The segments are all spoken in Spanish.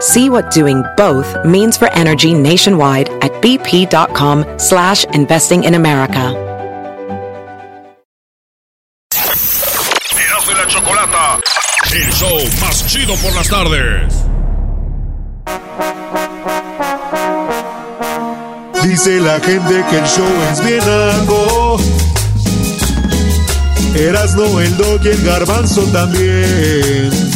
See what doing both means for energy nationwide at bp.com slash investing in America. Y la Chocolata, el show más chido por las tardes. Dice la gente que el show es bien algo. Erasno, el dog y el garbanzo también.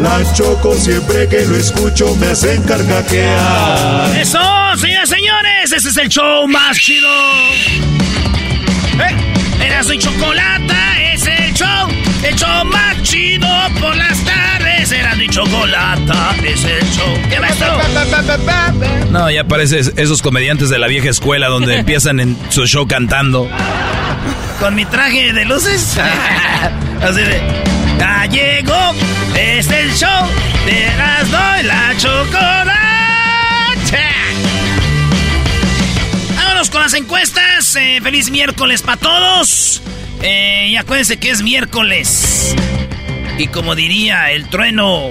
la choco siempre que lo escucho me hacen carcajear. Eso, señoras y señores, ese es el show más chido. ¿Eh? Erasmo y Chocolata es el show, el show más chido por las tardes. Erasmo y Chocolata es el show. ¿Qué maestro? No, ya pareces esos comediantes de la vieja escuela donde empiezan en su show cantando. Con mi traje de luces. Así de. Ya llegó, es el show de Erasmo y la Chocolata. Vámonos con las encuestas. Eh, feliz miércoles para todos. Eh, y acuérdense que es miércoles. Y como diría el trueno.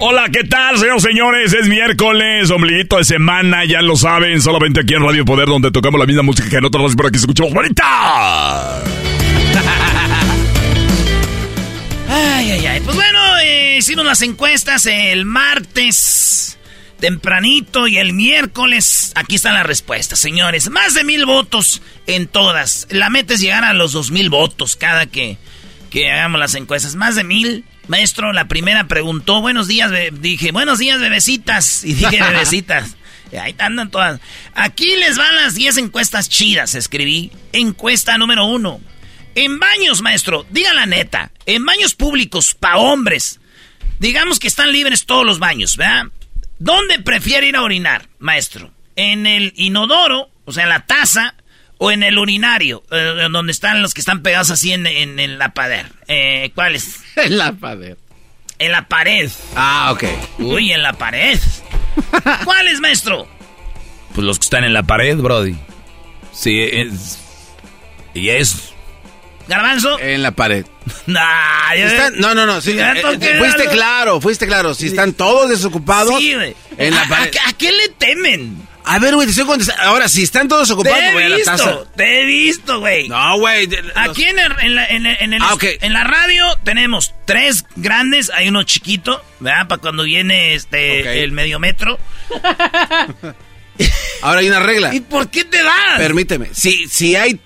Hola, ¿qué tal, señores señores? Es miércoles, ombliguito de semana, ya lo saben, solamente aquí en Radio Poder, donde tocamos la misma música que en otras por aquí escuchamos bonita. Hicimos las encuestas el martes tempranito y el miércoles. Aquí están las respuestas, señores. Más de mil votos en todas. La meta es llegar a los dos mil votos cada que, que hagamos las encuestas. Más de mil. Maestro, la primera preguntó, buenos días, be-". dije, buenos días, bebecitas. Y dije, bebecitas. Ahí andan todas. Aquí les van las 10 encuestas chidas, escribí. Encuesta número uno. En baños, maestro, diga la neta. En baños públicos, pa' hombres. Digamos que están libres todos los baños, ¿verdad? ¿Dónde prefiere ir a orinar, maestro? ¿En el inodoro, o sea, en la taza, o en el urinario, eh, donde están los que están pegados así en, en, en la pared? Eh, ¿Cuáles? En la pared. En la pared. Ah, ok. Uy, en la pared. ¿Cuáles, maestro? Pues los que están en la pared, Brody. Sí, es. Y es. ¿Garbanzo? En la pared. Nah, ya- Están- no, no, no. eh, toqué eh, fuiste claro, fuiste claro. Si están todos desocupados. Sí, güey. En la ¿A- pared. ¿A, a qué le temen? A ver, güey, te estoy contestando. Ahora, si están todos ocupados, Te voy a he la taza. visto, te he visto, güey. No, güey. Aquí en, el- en la, en el- en el- Ah, en la radio tenemos tres grandes, hay uno chiquito, ¿verdad? Para cuando viene este el medio metro. Ahora hay una regla. ¿Y por qué te das? Permíteme. Si, si hay.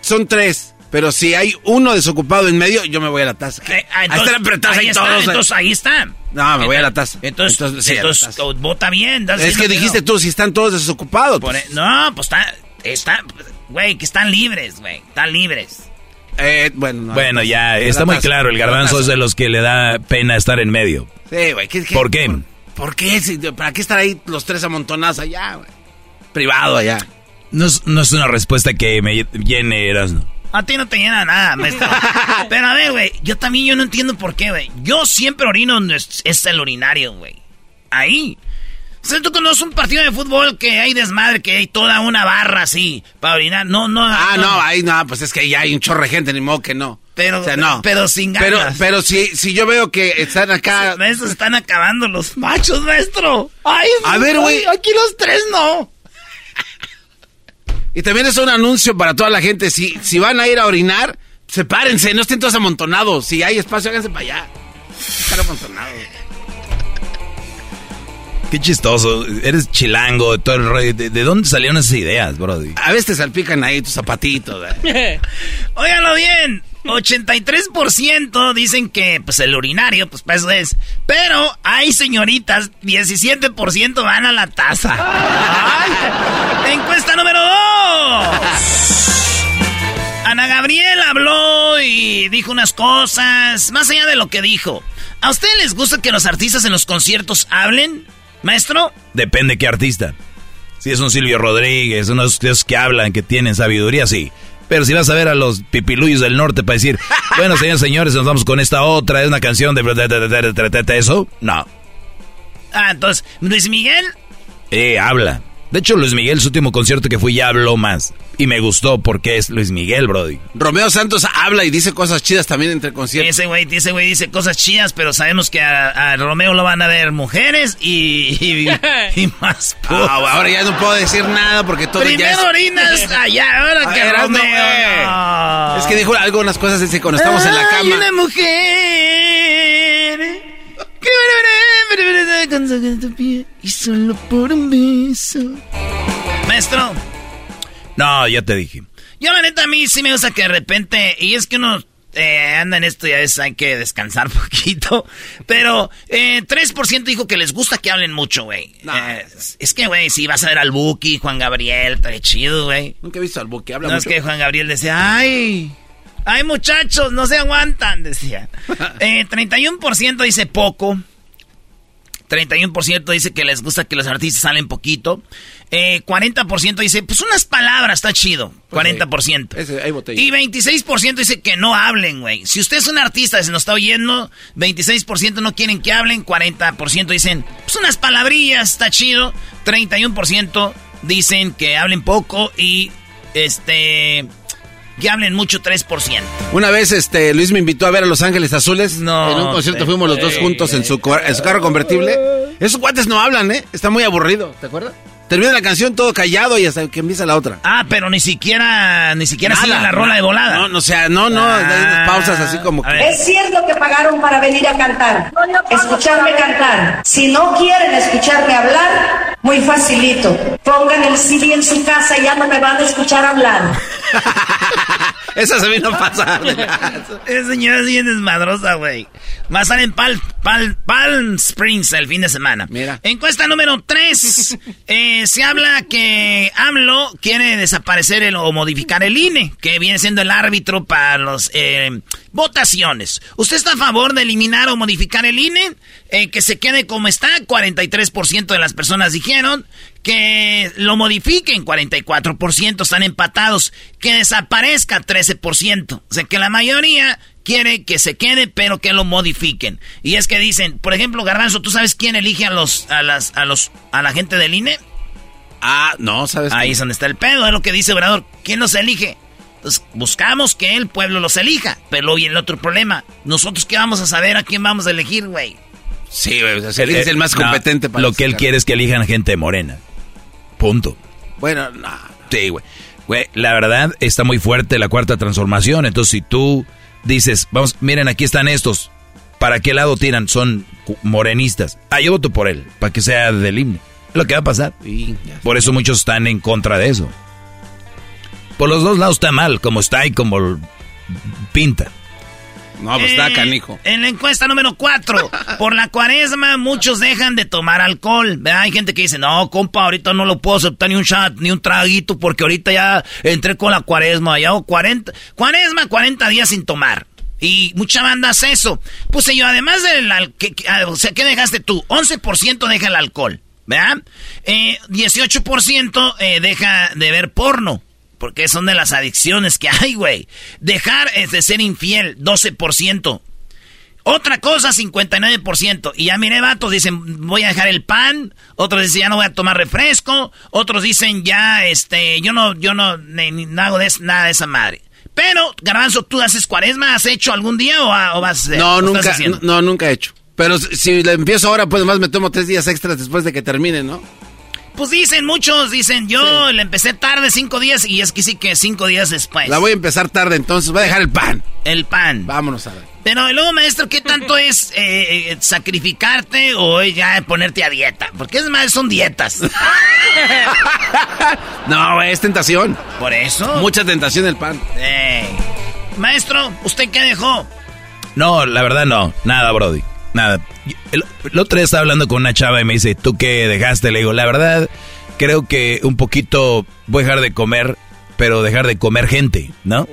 Son tres. Pero si hay uno desocupado en medio, yo me voy a la taza. Eh, ah, a estar apretados ahí ahí está, todos. eh. entonces ahí está. No, me voy a la taza. Entonces, Entonces, sí, a la entonces, taza. oh, vota bien. Es que dijiste no. tú, si están todos desocupados. Por pues. e- no, pues está, está, güey, que están libres, güey, están libres. Eh, bueno, no, Bueno, ya, está muy taza, claro. El garbanzo es de los que le da pena estar en medio. Sí, güey. ¿qué- qué- ¿Por qué? ¿Por, por qué? Si- ¿Para qué estar ahí los tres amontonados allá, güey? Privado allá. No es, no es una respuesta que me llene, Erasmo. A ti no te llena nada, maestro. Pero a ver, güey, yo también yo no entiendo por qué, güey. Yo siempre orino donde es, es el urinario, güey. Ahí. O sea, tú conoces un partido de fútbol que hay desmadre, que hay toda una barra así para orinar. No, no. Ah, no, ahí no, pues es que ya hay un chorro de gente, ni modo que no. Pero, O sea, no. pero sin ganas. pero si, si yo veo que están acá. Maestro, se están acabando los machos, maestro. Ay, A ver, güey. Aquí los tres no. Y también es un anuncio para toda la gente. Si, si van a ir a orinar, sepárense, no estén todos amontonados. Si hay espacio, háganse para allá. Estar amontonados. Qué chistoso. Eres chilango. Todo el rollo. ¿De, de dónde salieron esas ideas, brody? A veces te salpican ahí tus zapatitos. ¿eh? Óiganlo bien. 83% dicen que pues el urinario, pues para eso es. Pero hay señoritas, 17% van a la taza. Encuesta número 2. Ana Gabriel habló y dijo unas cosas, más allá de lo que dijo. ¿A ustedes les gusta que los artistas en los conciertos hablen, maestro? Depende qué artista. Si es un Silvio Rodríguez, unos de que hablan, que tienen sabiduría, sí. Pero si vas a ver a los pipiluyos del norte para decir, bueno, señores, señores, nos vamos con esta otra, es una canción de... Eso, no. Ah, entonces, Luis Miguel, Eh, habla. De hecho, Luis Miguel, su último concierto que fui, ya habló más. Y me gustó porque es Luis Miguel, Brody. Romeo Santos habla y dice cosas chidas también entre conciertos. ese güey, ese güey dice cosas chidas, pero sabemos que a, a Romeo lo van a ver mujeres y, y, y más. Ah, ahora ya no puedo decir nada porque todo ya es... orinas allá, ahora A que ver, Romeo. no, eh. no. Es que dijo algunas cosas cuando estamos en la Ay, cama. una mujer. Y solo por un beso. Maestro, No, ya te dije. yo la neta a mí sí me gusta que de repente, y es que uno eh, anda en esto y a veces hay que descansar poquito, pero eh, 3% dijo que les gusta que hablen mucho, güey. No. Eh, es que, güey, si vas a ver al Buki, Juan Gabriel, está chido, güey. Nunca he visto al buque, habla No mucho. es que Juan Gabriel decía, ay, ay muchachos, no se aguantan, decía. Eh, 31% dice poco. 31% dice que les gusta que los artistas salen poquito. Eh, 40% dice, pues unas palabras, está chido. 40%. Ese, hay botella. Y 26% dice que no hablen, güey. Si usted es un artista y se nos está oyendo, 26% no quieren que hablen, 40% dicen, pues unas palabrillas, está chido. 31% dicen que hablen poco y, este, que hablen mucho, 3%. Una vez este Luis me invitó a ver a Los Ángeles Azules. No, En un concierto fuimos los dos juntos en su, en su carro convertible. Esos guantes no hablan, ¿eh? Está muy aburrido, ¿te acuerdas? Termina la canción todo callado y hasta que empieza la otra. Ah, pero ni siquiera, ni siquiera Nada, siguen la rola de volada. No, no, o sea, no, no, hay unas pausas así como que... Es cierto que pagaron para venir a cantar, escucharme cantar. Si no quieren escucharme hablar, muy facilito. Pongan el CD en su casa y ya no me van a escuchar hablar. Esa se vino a pasar. Esa señora es bien desmadrosa, güey. Va a estar en Pal, Pal, Palm Springs el fin de semana. Mira. Encuesta número 3. se habla que AMLO quiere desaparecer el, o modificar el INE, que viene siendo el árbitro para las votaciones. ¿Usted está a favor de eliminar o modificar el INE? Eh, que se quede como está. 43% de las personas dijeron que lo modifiquen, 44% están empatados, que desaparezca 13%, o sea que la mayoría quiere que se quede, pero que lo modifiquen. Y es que dicen, por ejemplo, Garbanzo, ¿tú sabes quién elige a los a las a los a la gente del INE? Ah, no, ¿sabes? Ahí qué? es donde está el pedo, es lo que dice Obrador. ¿Quién los elige? Pues buscamos que el pueblo los elija, pero viene el otro problema. Nosotros qué vamos a saber a quién vamos a elegir, güey. Sí, güey, o sea, él es el más No, competente para Lo que él quiere es que elijan gente morena. Punto. Bueno, no. Sí, güey. Güey, la verdad está muy fuerte la cuarta transformación. Entonces, si tú dices, vamos, miren, aquí están estos. ¿Para qué lado tiran? Son morenistas. Ah, yo voto por él, para que sea del himno. Es lo que va a pasar. Sí. Por eso muchos están en contra de eso. Por los dos lados está mal, como está y como pinta. No, pues está Eh, canijo. En la encuesta número 4, por la cuaresma muchos dejan de tomar alcohol. ¿verdad? Hay gente que dice, no, compa, ahorita no lo puedo aceptar ni un shot, ni un traguito, porque ahorita ya entré con la cuaresma. Ya hago 40, cuaresma, 40 días sin tomar. Y mucha banda hace eso. Puse yo, además del que- que- ah, o sea, ¿qué dejaste tú? 11% deja el alcohol, ¿verdad? Eh, 18% eh, deja de ver porno. Porque son de las adicciones que hay, güey. Dejar es de ser infiel, 12%. Otra cosa, 59%. Y ya miré vatos, dicen, voy a dejar el pan. Otros dicen, ya no voy a tomar refresco. Otros dicen, ya, este, yo no, yo no, ni- ni- no hago de nada de esa madre. Pero, Garbanzo, ¿tú haces cuaresma? ¿Has hecho algún día o, o vas a hacer? No, ¿O estás nunca, no, nunca he hecho. Pero si- le empiezo ahora, pues más me tomo tres días extras después de que termine, ¿no? Pues dicen muchos, dicen, yo le empecé tarde cinco días y es que sí que cinco días después. La voy a empezar tarde, entonces voy a dejar el pan. El pan. Vámonos a ver. Pero y luego, maestro, ¿qué tanto es eh, eh, sacrificarte o ya ponerte a dieta? Porque es más, son dietas. No, es tentación. Por eso. Mucha tentación el pan. Maestro, ¿usted qué dejó? No, la verdad no. Nada, Brody. Nada. El, el otro día estaba hablando con una chava y me dice, ¿tú qué dejaste? Le digo, la verdad, creo que un poquito voy a dejar de comer, pero dejar de comer gente, ¿no?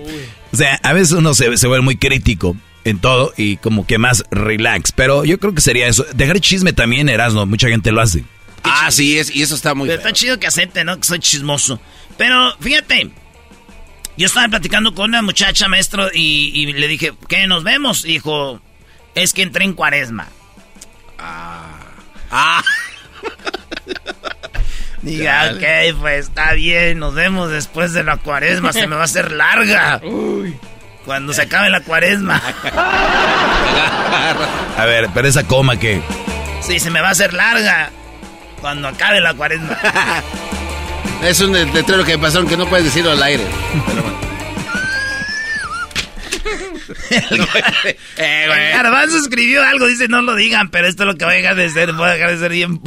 O sea, a veces uno se, se vuelve muy crítico en todo y como que más relax. Pero yo creo que sería eso. Dejar chisme también, Erasmo. Mucha gente lo hace. Ah, sí, es, y eso está muy feo. está chido que acepte, ¿no? Que soy chismoso. Pero fíjate, yo estaba platicando con una muchacha, maestro, y, y le dije, ¿qué? ¿Nos vemos? Y dijo, es que entré en cuaresma. Ah, "Ah, ok, pues está bien, nos vemos después de la cuaresma, se me va a hacer larga. Cuando se acabe la cuaresma. A ver, pero esa coma que... Sí, se me va a hacer larga. Cuando acabe la cuaresma. es un letrero que me pasaron que no puedes decirlo al aire. Pero bueno. Eh, güey. Garbanzo escribió algo, dice no lo digan, pero esto es lo que va a dejar de ser, voy a dejar de ser bien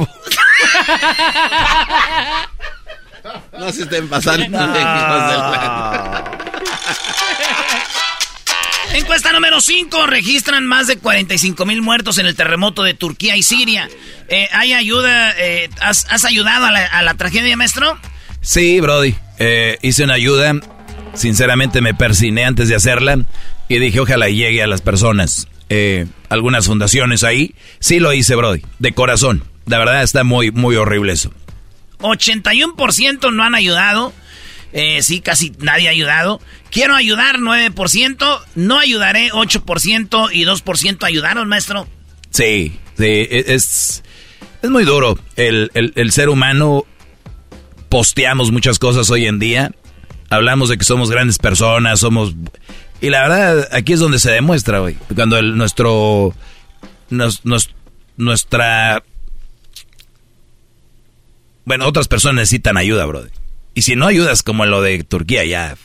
No se estén pasando. plan. Encuesta número 5. Registran más de 45 mil muertos en el terremoto de Turquía y Siria. Eh, ¿Hay ayuda? eh, has, has ayudado a la, a la tragedia, maestro? Sí, Brody. Eh, hice una ayuda. Sinceramente me persiné antes de hacerla. Y dije, ojalá llegue a las personas. Eh, algunas fundaciones ahí. Sí lo hice, Brody. De corazón. La verdad está muy, muy horrible eso. 81% no han ayudado. Eh, sí, casi nadie ha ayudado. Quiero ayudar 9%. No ayudaré 8% y 2% ayudaron, maestro. Sí, sí. e- Es, es muy duro. El, el- el ser humano posteamos muchas cosas hoy en día. Hablamos de que somos grandes personas, somos... Y la verdad, aquí es donde se demuestra, güey. Cuando el, nuestro... nos- nos- nuestra... Bueno, otras personas necesitan ayuda, brother. Y si no ayudas como en lo de Turquía, ya...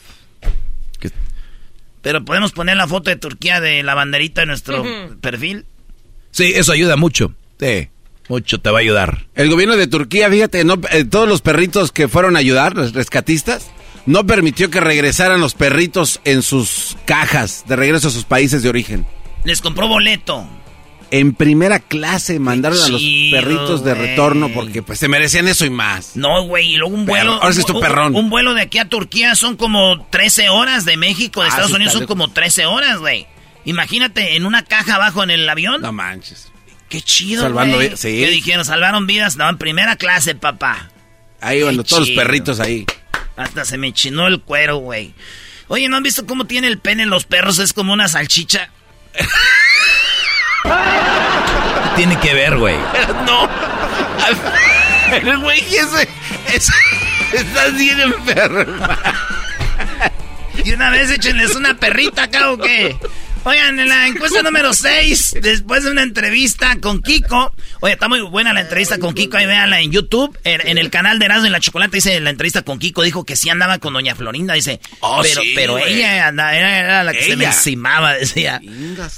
Pero podemos poner la foto de Turquía de la banderita en nuestro perfil. Sí, eso ayuda mucho. Sí, mucho te va a ayudar. El gobierno de Turquía, fíjate, no, eh, todos los perritos que fueron a ayudar, los rescatistas, no permitió que regresaran los perritos en sus cajas de regreso a sus países de origen. Les compró boleto. En primera clase mandaron a los perritos de retorno porque pues se merecían eso y más. No, güey, y luego un vuelo. Perro, ahora sí es tu un- perrón. Un, vuelo de aquí a Turquía son como 13 horas, de México, de Ah, Estados sí, Unidos son como 13 horas, güey. Imagínate, en una caja abajo en el avión. No manches. Qué chido, Salvando güey. vidas, sí. ¿Qué dijeron? Salvaron vidas. No, en primera clase, papá. Ahí Qué todos los perritos ahí. Hasta se me chinó el cuero, güey. Oye, ¿no han visto cómo tiene el pene en los perros? Es como una salchicha. Tiene que ver, güey. No. El güey ese, ese- estás bien enfermo. Y una vez échenles una perrita acá o qué. Oigan, en la encuesta número 6, después de una entrevista con Kiko. Oye, está muy buena la entrevista con Kiko, ahí véanla en YouTube. En, en el canal de Erasmo y la Chocolate dice la entrevista con Kiko, dijo que sí andaba con Doña Florinda, dice. Oh, pero sí, pero ella andaba, era, era la que se me encimaba, decía.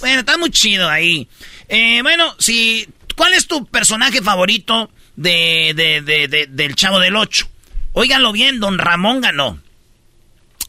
Bueno, está muy chido ahí. Eh, bueno, si, ¿cuál es tu personaje favorito de, de, de, de- del Chavo del Ocho? Óiganlo bien, Don Ramón ganó.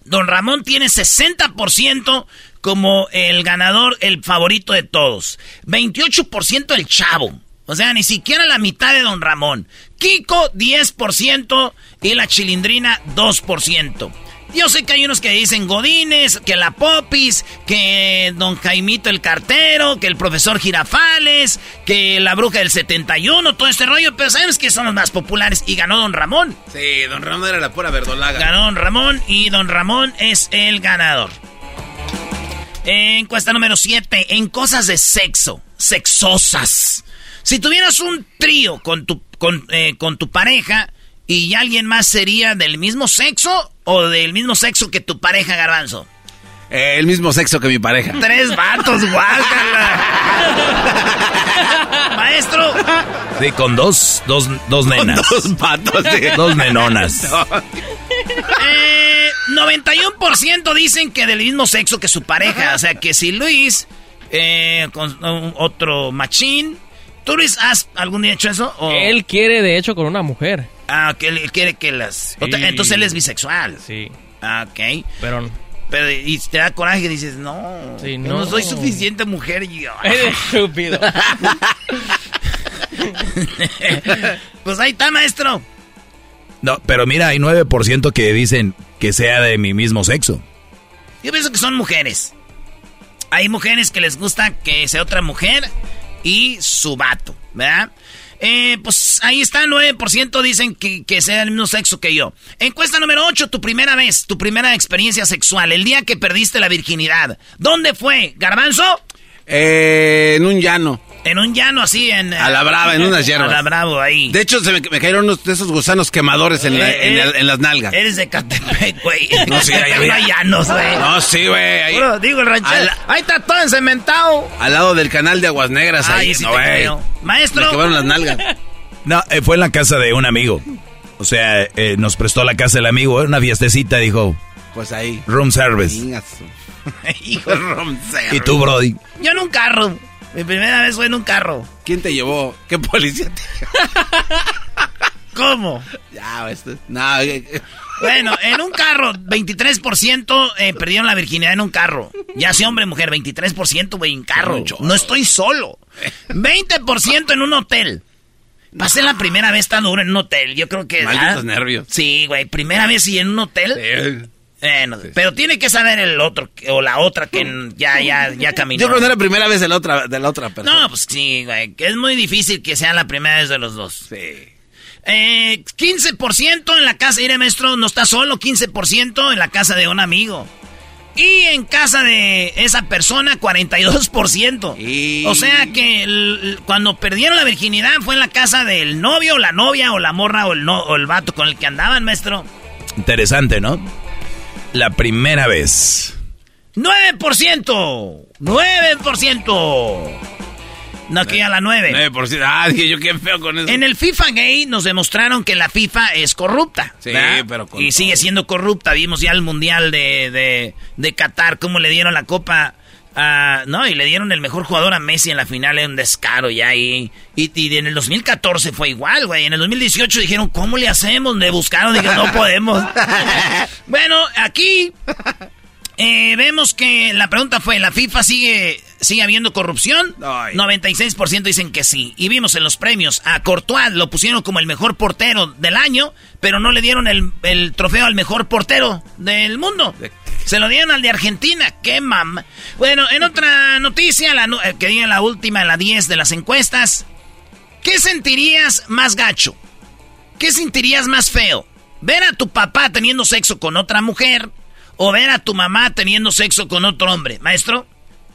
Don Ramón tiene 60% como el ganador, el favorito de todos. 28% el chavo. O sea, ni siquiera la mitad de Don Ramón. Kiko, 10% y la chilindrina, 2%. Yo sé que hay unos que dicen Godines, que la Popis, que Don Jaimito el cartero, que el profesor Girafales, que la bruja del 71, todo este rollo, pero sabemos que son los más populares y ganó Don Ramón. Sí, don Ramón era la pura verdolaga. Ganó Don Ramón y Don Ramón es el ganador. Encuesta número 7. En cosas de sexo, sexosas. Si tuvieras un trío con tu, con, eh, con tu pareja y alguien más sería del mismo sexo o del mismo sexo que tu pareja, Garbanzo. Eh, el mismo sexo que mi pareja. Tres vatos, guácala. Maestro. Sí, con dos, dos, dos nenas. dos vatos. Dos nenonas. Eh, 91% dicen que del mismo sexo que su pareja. O sea, que si Luis, eh, con otro machín. ¿Tú, Luis, has algún día hecho eso? Él quiere, de hecho, con una mujer. Ah, que él quiere que las... Entonces él es bisexual. Sí. Ah, ok. Pero... Pero y te da coraje y dices, no, no. soy suficiente mujer. Y yo, Eres estúpido. pues ahí está, maestro. No, pero mira, hay 9% que dicen que sea de mi mismo sexo. Yo pienso que son mujeres. Hay mujeres que les gusta que sea otra mujer y su vato, ¿verdad? Eh, pues ahí está, 9% dicen que, que sea del mismo sexo que yo. Encuesta número 8, tu primera vez, tu primera experiencia sexual, el día que perdiste la virginidad. ¿Dónde fue? ¿Garbanzo? Eh, en un llano. En un llano así, en... A la brava, en unas hierbas. A la bravo, ahí. De hecho, se me, cayeron unos de esos gusanos quemadores en, eh, en, las nalgas. Eres de Catepec, güey. No, sí, ahí había. llanos, güey. No, sí, güey. digo, el ranchero. Ahí está todo encementado. Al lado del canal de Aguas Negras, ahí. sí no, güey. Maestro. Me quemaron las nalgas. No, eh, fue en la casa de un amigo. O sea, eh, nos prestó la casa del amigo, una fiestecita, dijo. Pues ahí. Room service. Hijo, room service. ¿Y tú, Brody? Yo en un carro. Mi primera vez fue en un carro. ¿Quién te llevó? ¿Qué policía te llevó? ¿Cómo? Ya, esto. No, bueno, en un carro, 23% eh, perdieron la virginidad en un carro. Ya sea hombre mujer, 23%, güey, en carro. No estoy solo. 20% en un hotel. Pasé la primera vez tan duro en un hotel. Yo creo que. Malditos nervios. Sí, güey. Primera vez y en un hotel. Sí. Bueno, pero tiene que saber el otro o la otra que ya, ya, ya caminó. Yo creo que no era la primera vez de la otra, de la otra persona. No, pues sí, güey. Que es muy difícil que sea la primera vez de los dos. Sí. Eh, 15% en la casa, mire maestro, no está solo, 15% en la casa de un amigo. Y en casa de esa persona, 42%. O sea que cuando perdieron la virginidad fue en la casa del novio, la novia, o la morra, o el, no, o el vato con el que andaban, maestro. Interesante, ¿no? La primera vez. 9%. 9%. No, que a la 9. 9%. Ah, dije yo qué feo con eso. En el FIFA Gay nos demostraron que la FIFA es corrupta. Sí, pero con Y sigue siendo corrupta. Vimos ya el Mundial de, de, de Qatar, cómo le dieron la copa a... no, y le dieron el mejor jugador a Messi en la final, en un descaro ya ahí. Y, y, en el 2014 fue igual, güey. En el 2018 dijeron, ¿cómo le hacemos? Le buscaron, dijeron, no podemos. bueno, aquí eh, vemos que la pregunta fue, ¿la FIFA sigue, sigue habiendo corrupción? 96% dicen que sí. Y vimos en los premios a Courtois, lo pusieron como el mejor portero del año, pero no le dieron el, trofeo al mejor portero del mundo. Se lo dieron al de Argentina. ¡Qué mam! Bueno, en otra noticia, la, eh, que diga la última, la 10 de las encuestas. ¿Qué sentirías más gacho? ¿Qué sentirías más feo? ¿Ver a tu papá teniendo sexo con otra mujer? o ver a tu mamá teniendo sexo con otro hombre? Maestro.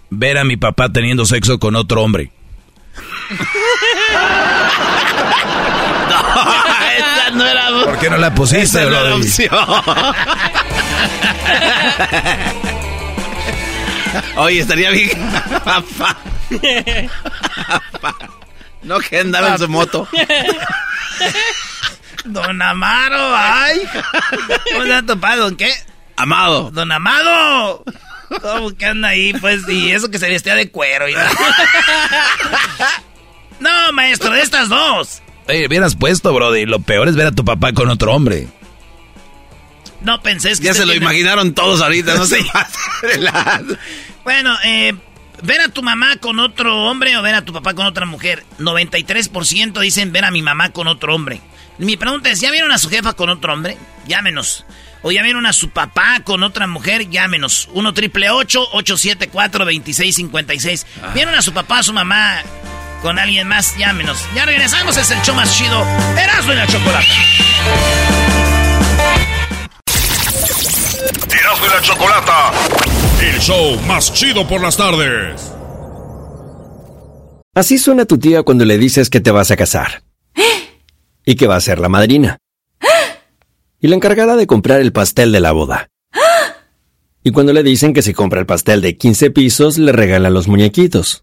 Ver a mi papá teniendo sexo con otro hombre. esa no era. ¿Por qué no la pusiste, no era opción. Oye, estaría bien. Papá. No que andaba en su moto. Don Amaro, ay. ¿Cómo se ha topado? ¿En qué? Amado. Don Amado. ¿Cómo que anda ahí? Pues, y eso que se vestía de cuero. Y... no, maestro, de estas dos. Oye, hubieras puesto, Brody. Lo peor es ver a tu papá con otro hombre. No pensé que. Ya se lo imaginaron todos ahorita, no sé. bueno, eh, ver a tu mamá con otro hombre o ver a tu papá con otra mujer. 93% dicen ver a mi mamá con otro hombre. Mi pregunta es: ¿ya vieron a su jefa con otro hombre? Llámenos. O ya vieron a su papá con otra mujer, llámenos. 1 triple 874 2656. ¿Vieron a su papá, a su mamá con alguien más? Llámenos. Ya regresamos, es el show más chido. Erasmo y la chocolata. Erasmo y la chocolata. El show más chido por las tardes. Así suena tu tía cuando le dices que te vas a casar. Y que va a ser la madrina y la encargada de comprar el pastel de la boda. Y cuando le dicen que si compra el pastel de 15 pisos, le regalan los muñequitos.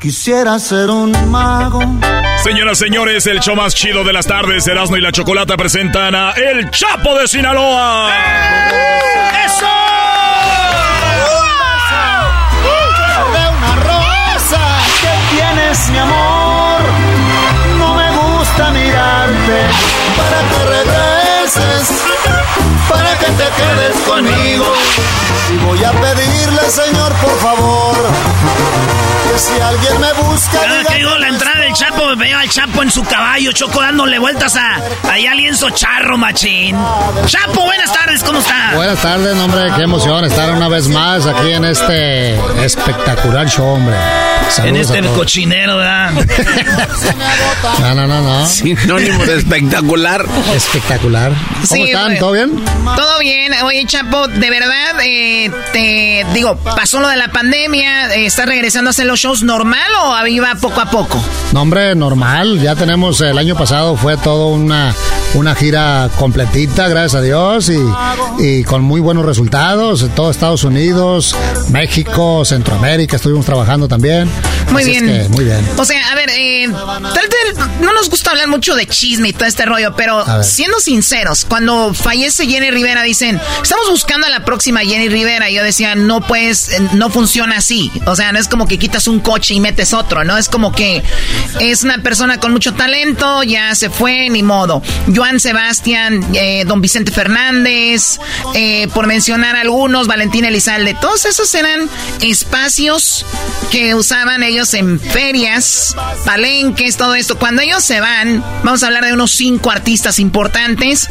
Quisiera ser un mago. Señoras, señores, el show más chido de las tardes, Erasmo y la Chocolata presentan a El Chapo de Sinaloa. ¡Eso! De una rosa que tienes, mi amor. No me gusta mirarte para que regreses, para que te quedes conmigo. Y voy a pedirle, Señor, por favor, si alguien me busca. Cada diga que digo la entrada del Chapo, veo al Chapo en su caballo, Choco dándole vueltas a ahí al lienzo charro, machín. Chapo, buenas tardes, ¿cómo está? Buenas tardes, hombre, qué emoción estar una vez más aquí en este espectacular show, hombre. Saludos en este cochinero, ¿verdad? No, no, no, no. Sinónimo de espectacular. Espectacular. ¿Cómo Sí, están? güey. ¿Todo bien? Todo bien. Oye, Chapo, de verdad, eh, te digo, pasó lo de la pandemia, eh, ¿estás regresando a hacer los shows normal o iba poco a poco? No, hombre, normal. Ya tenemos, el año pasado fue todo una, una gira completita, gracias a Dios, y, y con muy buenos resultados. En todo Estados Unidos, México, Centroamérica, estuvimos trabajando también. Muy Así es bien. que, muy bien. O sea, a ver, eh, tal vez no nos gusta hablar mucho de chisme y todo este rollo, pero siendo sinceros, cuando fallece Jenny Rivera dicen, estamos buscando a la próxima Jenny Rivera. Y yo decía, no pues, eh, no funciona así. O sea, no es como que quitas un coche y metes otro, ¿no? Es como que es una persona con mucho talento, ya se fue, ni modo. Joan Sebastián, eh, don Vicente Fernández, eh, por mencionar algunos, Valentín Elizalde, todos esos eran espacios que usaban ellos en ferias, palenques, todo esto. Cuando ellos se van, vamos a hablar de unos cinco artistas importantes.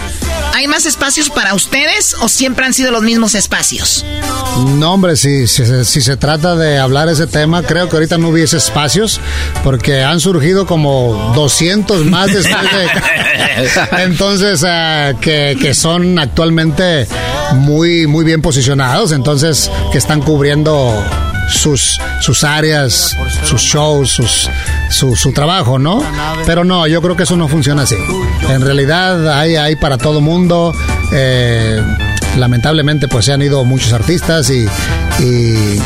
¿Hay más espacios para ustedes o siempre han sido los mismos espacios? No, hombre, si, si, si se trata de hablar ese tema, creo que ahorita no hubiese espacios, porque han surgido como 200 más después de... Entonces, ah, que, que son actualmente muy, muy bien posicionados, entonces, que están cubriendo sus, sus áreas, sus shows, sus, su, su trabajo, ¿no? Pero no, yo creo que eso no funciona así. En realidad hay, hay para todo mundo. eh, lamentablemente pues se han ido muchos artistas y, y,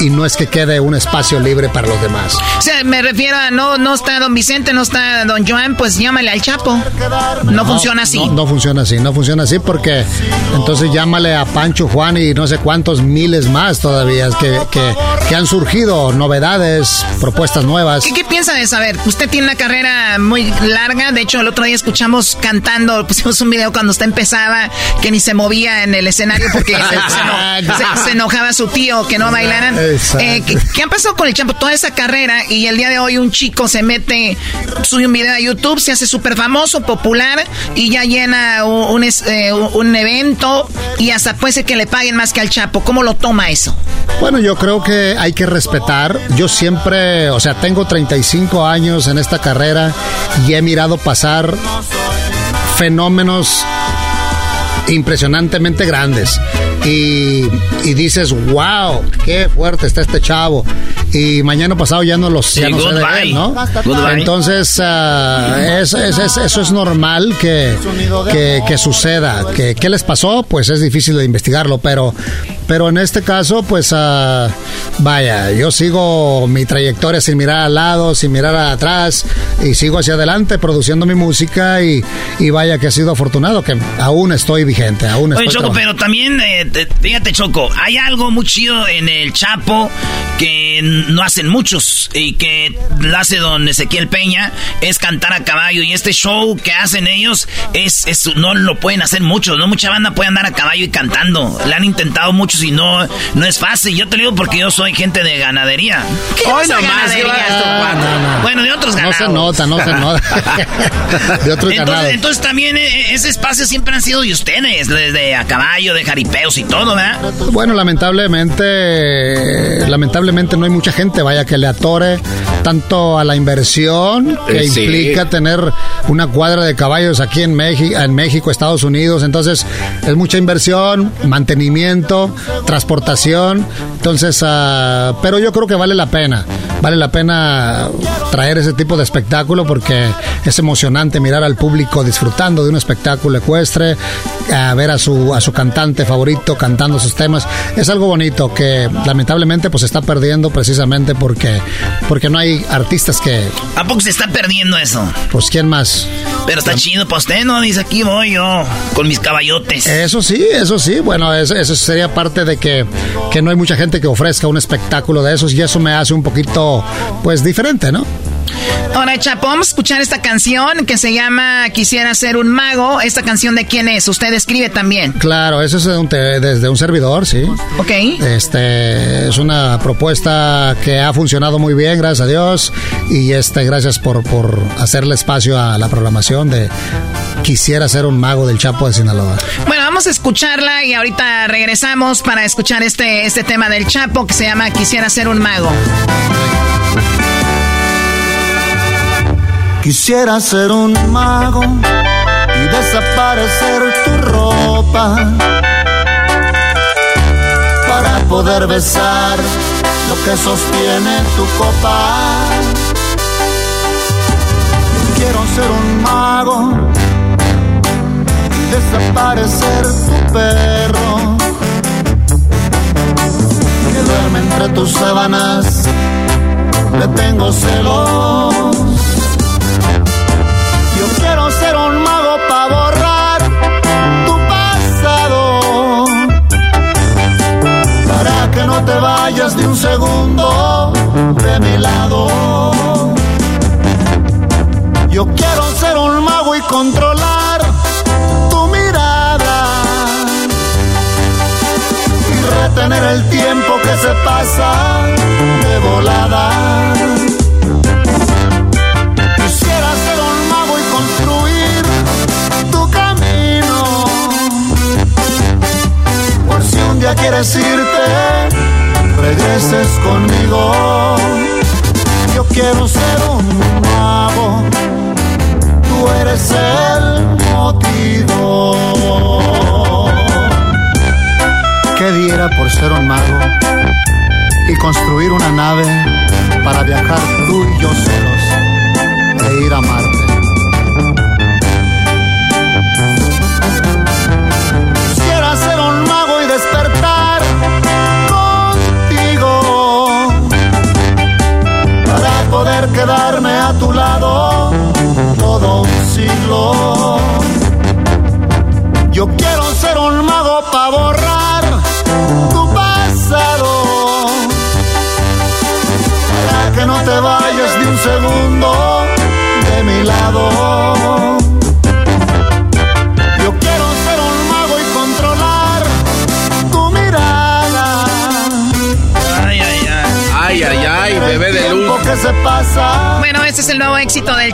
y no es que quede un espacio libre para los demás. O sea, me refiero a no, no está don Vicente, no está don Joan, pues llámale al Chapo. No, funciona así. No, no funciona así, no funciona así porque entonces llámale a Pancho, Juan y no sé cuántos miles más todavía que, que, que han surgido novedades, propuestas nuevas. ¿Qué, ¿Qué piensa de saber? Usted tiene una carrera muy larga. De hecho, el otro día escuchamos cantando, pusimos un video cuando usted empezaba, que ni se movía en el escenario porque se, se eno- se- se enojaba su tío que no bailaran. Eh, ¿qué, ha pasado con el Chapo? Toda esa carrera y el día de hoy un chico se mete, sube un video a YouTube, se hace súper famoso, popular y ya llena un, eh, un, evento y hasta puede ser que le paguen más que al Chapo. ¿Cómo lo toma eso? Bueno, yo creo que hay que respetar. Yo siempre, o sea, tengo 35 años en esta carrera y he mirado pasar fenómenos impresionantemente grandes. Y, dices, wow, qué fuerte está este chavo. Y mañana pasado ya no los ya no ¿no? Entonces, uh, eso es normal que, que, suceda. Que, ¿Qué les pasó? Pues es difícil de investigarlo, pero, pero en este caso, pues uh, vaya, yo sigo mi trayectoria sin mirar al lado, sin mirar atrás, y sigo hacia adelante produciendo mi música y, y vaya que ha sido afortunado, que aún estoy vigente, aún estoy Oye, Choco, pero también, eh, fíjate, Choco, hay algo muy chido en el Chapo que no hacen muchos y que lo hace don Ezequiel Peña, es cantar a caballo. Y este show que hacen ellos es, es no lo pueden hacer muchos, no mucha banda puede andar a caballo y cantando. Le han intentado muchos y no, no es fácil. Yo te digo porque yo soy gente de ganadería. ¿Qué Hoy ganadería? Bueno, de otros ganados. No se nota, no se nota. de otros entonces, ganados. Entonces también eh, ese espacio siempre han sido de ustedes, desde a caballo, de jaripeos y todo, ¿verdad? Bueno, lamentablemente, lamentablemente no hay mucha gente, vaya, que le atore tanto a la inversión que eh, implica tener una cuadra de caballos aquí en México, en México, Estados Unidos. Entonces, es mucha inversión, mantenimiento, transportación. Entonces, uh, pero yo creo que vale la pena. Vale la pena traer ese tipo de espectáculo porque es emocionante mirar al público disfrutando de un espectáculo ecuestre, a ver a su, a su cantante favorito cantando sus temas. Es algo bonito que lamentablemente pues se está perdiendo precisamente porque, porque no hay artistas que... ¿A poco se está perdiendo eso? Pues quién más. Pero está chido para usted, ¿no? Dice, aquí voy yo con mis caballotes. Eso sí, eso sí. Bueno, eso, eso sería parte de que, que no hay mucha gente que ofrezca un espectáculo de esos y eso me hace un poquito, pues, diferente, ¿no? Ahora, Chapo, vamos a escuchar esta canción que se llama Quisiera ser un mago. ¿Esta canción de quién es? Usted escribe también. Claro, eso es desde un servidor, sí. Ok. Este, es una propuesta que ha funcionado muy bien, gracias a Dios. Y este, gracias por, por hacerle espacio a la programación de Quisiera ser un mago del Chapo de Sinaloa. Bueno, vamos a escucharla y ahorita regresamos para escuchar este, este tema del Chapo que se llama Quisiera ser un mago. Quisiera ser un mago y desaparecer tu ropa para poder besar lo que sostiene tu copa. Quiero ser un mago y desaparecer tu perro que duerme entre tus sábanas. Le tengo celos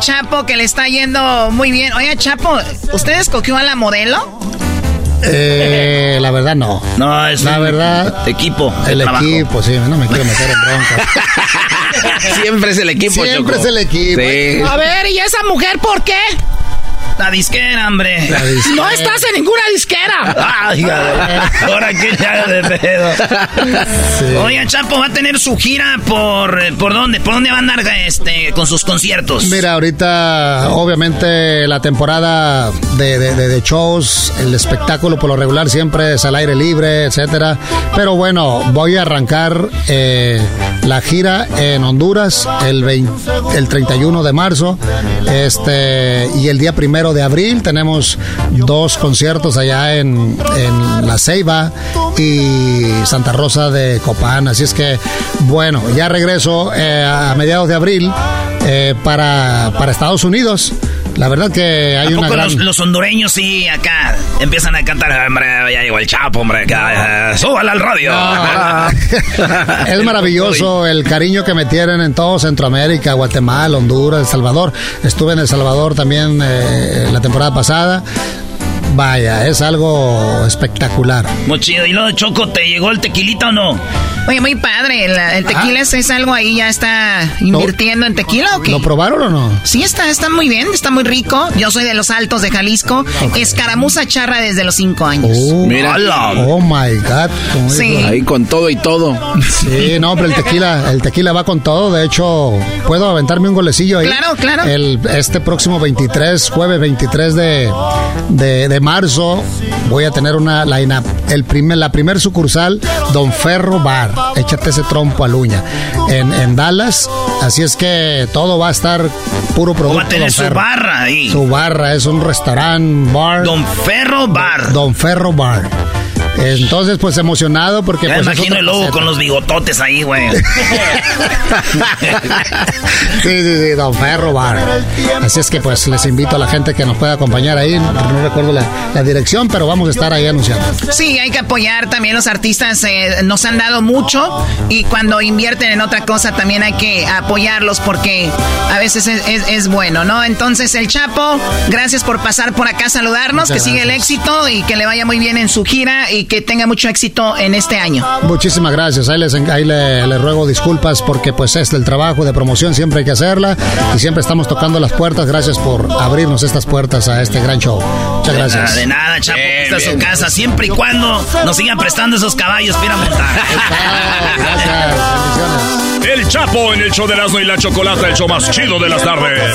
Chapo que le está yendo muy bien. Oiga, Chapo, ¿usted escogió a la modelo? Eh, la verdad no. No, es la verdad. Equipo. El equipo, sí, no me quiero meter en bronca. Siempre es el equipo, Siempre es el equipo. A ver, ¿y esa mujer por qué? La disquera, hombre. No estás en ninguna disquera. Ay, ahora que ya de pedo. Oiga, Chapo va a tener su gira por por dónde, por dónde va a andar este con sus conciertos. Mira, ahorita obviamente la temporada de, de, shows, el espectáculo por lo regular siempre es al aire libre, etcétera. Pero bueno, voy a arrancar eh, la gira en Honduras el el 31 de marzo, este y el día primero de abril tenemos dos conciertos allá en, La Ceiba y Santa Rosa de Copán. Así es que, bueno, ya regreso eh, a mediados de abril eh, para, para Estados Unidos. La verdad que hay una los, los, hondureños sí acá empiezan a cantar, hombre, ya llegó el Chapo, hombre, acá, súbala al radio. es maravilloso el cariño que me tienen en todo Centroamérica, Guatemala, Honduras, El Salvador. Estuve en El Salvador también eh, la temporada pasada. Vaya, es algo espectacular. Muy chido. ¿Y lo de Choco, te llegó el tequilita o no? Oye, muy padre. El, tequila es, algo ahí, ya está invirtiendo en tequila o qué? ¿Lo probaron o no? Sí, está, está muy bien, está muy rico. Yo soy de los altos de Jalisco. Escaramuza charra desde los cinco años. Oh, Mira. Oh my God. Sí. Ahí con todo y todo. Sí, no, pero el tequila, el tequila va con todo. De hecho, puedo aventarme un golecillo ahí. Claro, claro. El, este próximo 23, jueves 23 de, de, marzo, voy a tener una la, el primer, la primer sucursal, Don Ferro Bar échate ese trompo a luña. En, en Dallas, así es que todo va a estar puro producto. Va a tener su barra ahí. Su barra, es un restaurante, bar. Don Ferro Bar. Don Ferro Bar. Entonces, pues emocionado porque. Ya pues, imagino el lobo con los bigototes ahí, güey. sí, sí, sí, Don Ferro Bar. Así es que, pues, les invito a la gente que nos pueda acompañar ahí. No recuerdo la, dirección, pero vamos a estar ahí anunciando. Sí, hay que apoyar también los artistas. Eh, nos han dado mucho y cuando invierten en otra cosa también hay que apoyarlos porque a veces es, bueno, ¿no? Entonces, el Chapo, gracias por pasar por acá a saludarnos, que sigue el éxito y que le vaya muy bien en su gira y que tenga mucho éxito en este año. Muchísimas gracias. Ahí, les, ahí le, ruego disculpas porque pues es el trabajo de promoción, siempre hay que hacerla y siempre estamos tocando las puertas. Gracias por abrirnos estas puertas a este gran show. Muchas gracias. De nada, Chapo. Esta es su casa, siempre y cuando nos sigan prestando esos caballos para montar. gracias. Bendiciones. El Chapo en el show de Erasmo y la Chocolata, el show más chido de las tardes.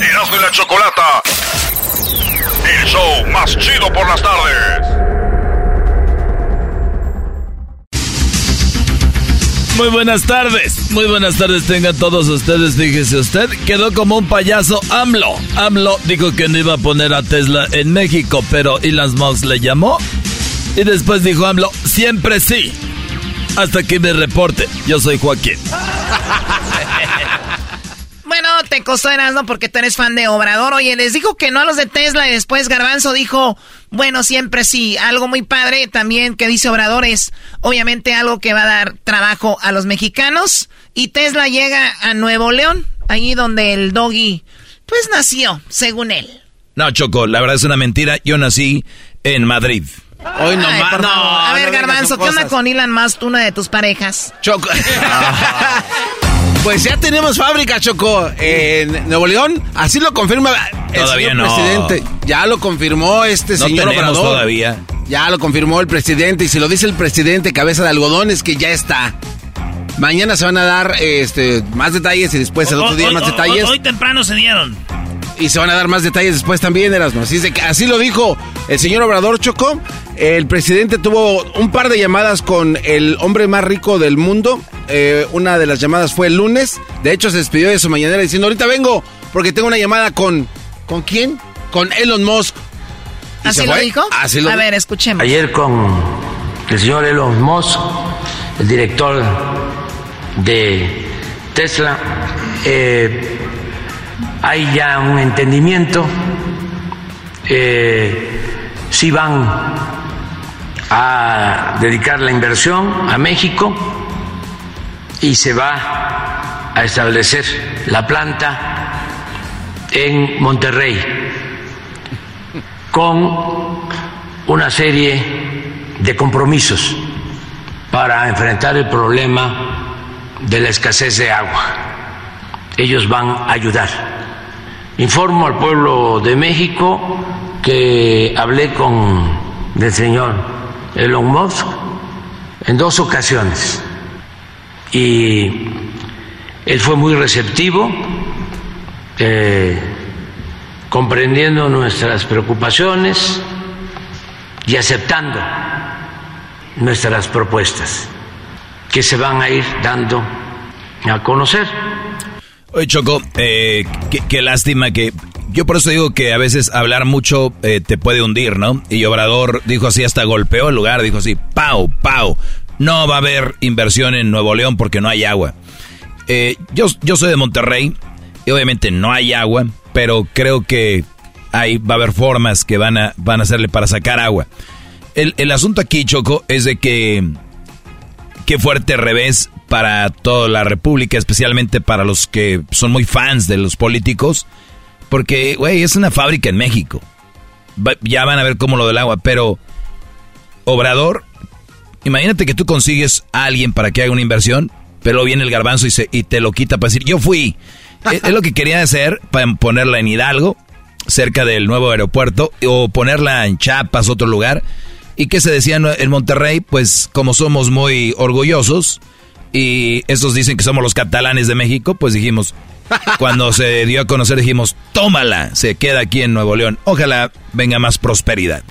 Erasmo y la Chocolata. El show más chido por las tardes. Muy buenas tardes, muy buenas tardes tengan todos ustedes. Fíjese usted, quedó como un payaso AMLO. AMLO dijo que no iba a poner a Tesla en México, pero Elon Musk le llamó. Y después dijo AMLO, siempre sí. Hasta que me reporte, yo soy Joaquín. Bueno, te costó Erasmo porque tú eres fan de Obrador. Oye, les dijo que no a los de Tesla y después Garbanzo dijo, bueno, siempre sí. Algo muy padre también que dice Obrador es, obviamente, algo que va a dar trabajo a los mexicanos. Y Tesla llega a Nuevo León, ahí donde el doggy, pues nació, según él. No, Choco, la verdad es una mentira. Yo nací en Madrid. Hoy no Ay, No. A ver, no Garbanzo, ¿qué onda con Elon Musk, una de tus parejas? Choco. pues ya tenemos fábrica, Choco, en Nuevo León. Así lo confirma el Todavía señor no. presidente. Ya lo confirmó este No señor tenemos Obrador. todavía. Ya lo confirmó el presidente. Y si lo dice el presidente, cabeza de algodón, es que ya está. Mañana se van a dar este, más detalles y después el otro día Hoy- más hoy- detalles. Hoy, temprano se dieron. Y se van a dar más detalles después también, Erasmo. Así, es de que- así lo dijo el señor Obrador Choco. El presidente tuvo un par de llamadas con el hombre más rico del mundo. Eh, una de las llamadas fue el lunes. De hecho, se despidió de su mañanera diciendo, ahorita vengo porque tengo una llamada con... ¿Con quién? Con Elon Musk. ¿Y ¿Así se lo dijo? Así lo A ver, escuchemos. Ayer con el señor Elon Musk, el director de Tesla, eh, hay ya un entendimiento, eh, si van a dedicar la inversión a México y se va a establecer la planta en Monterrey con una serie de compromisos para enfrentar el problema de la escasez de agua. Ellos van a ayudar. Informo al pueblo de México que hablé con el señor Elon Musk en dos ocasiones y él fue muy receptivo, eh, comprendiendo nuestras preocupaciones y aceptando nuestras propuestas que se van a ir dando a conocer. Oye, Choco, eh, qué, lástima que... Yo por eso digo que a veces hablar mucho eh, te puede hundir, ¿no? Y Obrador dijo así, hasta golpeó el lugar, dijo así, pau, pau. No va a haber inversión en Nuevo León porque no hay agua. Eh, yo, yo soy de Monterrey y obviamente no hay agua, pero creo que hay, va a haber formas que van a, van a hacerle para sacar agua. El, el asunto aquí, Choco, es de que qué fuerte revés para toda la República, especialmente para los que son muy fans de los políticos, porque, güey, es una fábrica en México. Ya van a ver cómo lo del agua, pero Obrador, imagínate que tú consigues a alguien para que haga una inversión, pero viene el garbanzo y, se, y te lo quita para decir, yo fui. es, lo que quería hacer para ponerla en Hidalgo, cerca del nuevo aeropuerto, o ponerla en Chiapas, otro lugar. ¿Y qué se decía en Monterrey? Pues como somos muy orgullosos y estos dicen que somos los catalanes de México, pues dijimos, cuando se dio a conocer dijimos, tómala, se queda aquí en Nuevo León. Ojalá venga más prosperidad.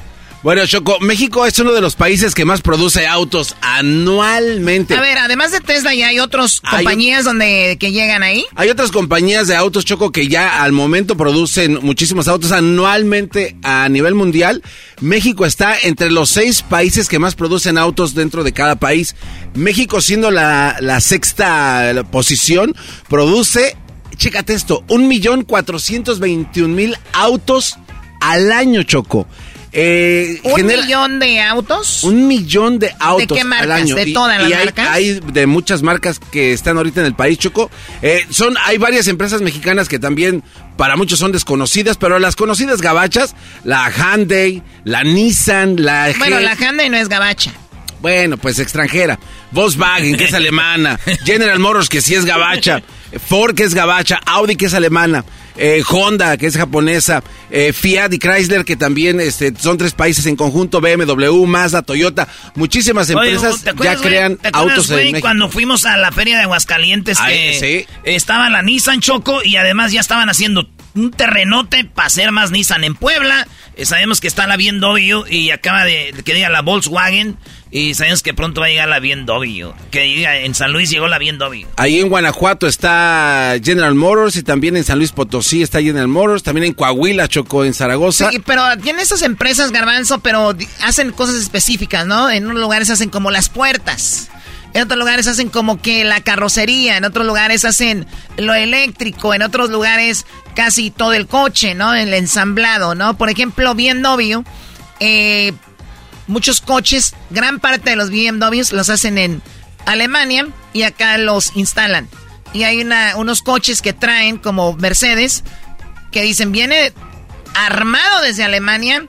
Bueno, Choco, México es uno de los países que más produce autos anualmente. A ver, además de Tesla, ¿ya hay otras Hay- compañías donde que llegan ahí? Hay otras compañías de autos, Choco, que ya al momento producen muchísimos autos anualmente a nivel mundial. México está entre los seis países que más producen autos dentro de cada país. México, siendo la, la sexta posición, produce, chécate esto, un millón cuatrocientos veintiún mil autos al año, Choco. Eh, ¿Un genera- millón de autos? un millón de autos qué marcas? al año. ¿De Y- todas las y hay, marcas? Hay de muchas marcas que están ahorita en el país, Choco. Eh, son, hay varias empresas mexicanas que también para muchos son desconocidas, pero las conocidas gabachas, la Hyundai, la Nissan, la Bueno, G- la Hyundai no es gabacha. bueno, pues extranjera. Volkswagen, que es alemana. General Motors, que sí es gabacha. Ford, que es gabacha. Audi, que es alemana. Eh, Honda, que es japonesa. eh, Fiat y Chrysler, que también este, son tres países en conjunto. BMW, Mazda, Toyota. Muchísimas empresas ¿te ya acuerdas, crean ¿Te acuerdas, autos güey, en México. cuando fuimos a la feria de Aguascalientes Ay, que estaba la Nissan Choco y además ya estaban haciendo un terrenote para hacer más Nissan en Puebla. Eh, sabemos que está la BMW y acaba de que diga la Volkswagen y sabemos que pronto va a llegar la BMW. Que en San Luis llegó la BMW. Ahí en Guanajuato está General Motors y también en San Luis Potosí está General Motors. También en Coahuila, Choco, en Zaragoza. Sí, pero tienen estas empresas, Garbanzo, pero hacen cosas específicas, ¿no? En unos lugares hacen como las puertas. En otros lugares hacen como que la carrocería, en otros lugares hacen lo eléctrico, en otros lugares casi todo el coche, ¿no? El ensamblado, ¿no? Por ejemplo, BMW, eh, muchos coches, gran parte de los BMWs los hacen en Alemania y acá los instalan. Y hay una, unos coches que traen como Mercedes que dicen viene armado desde Alemania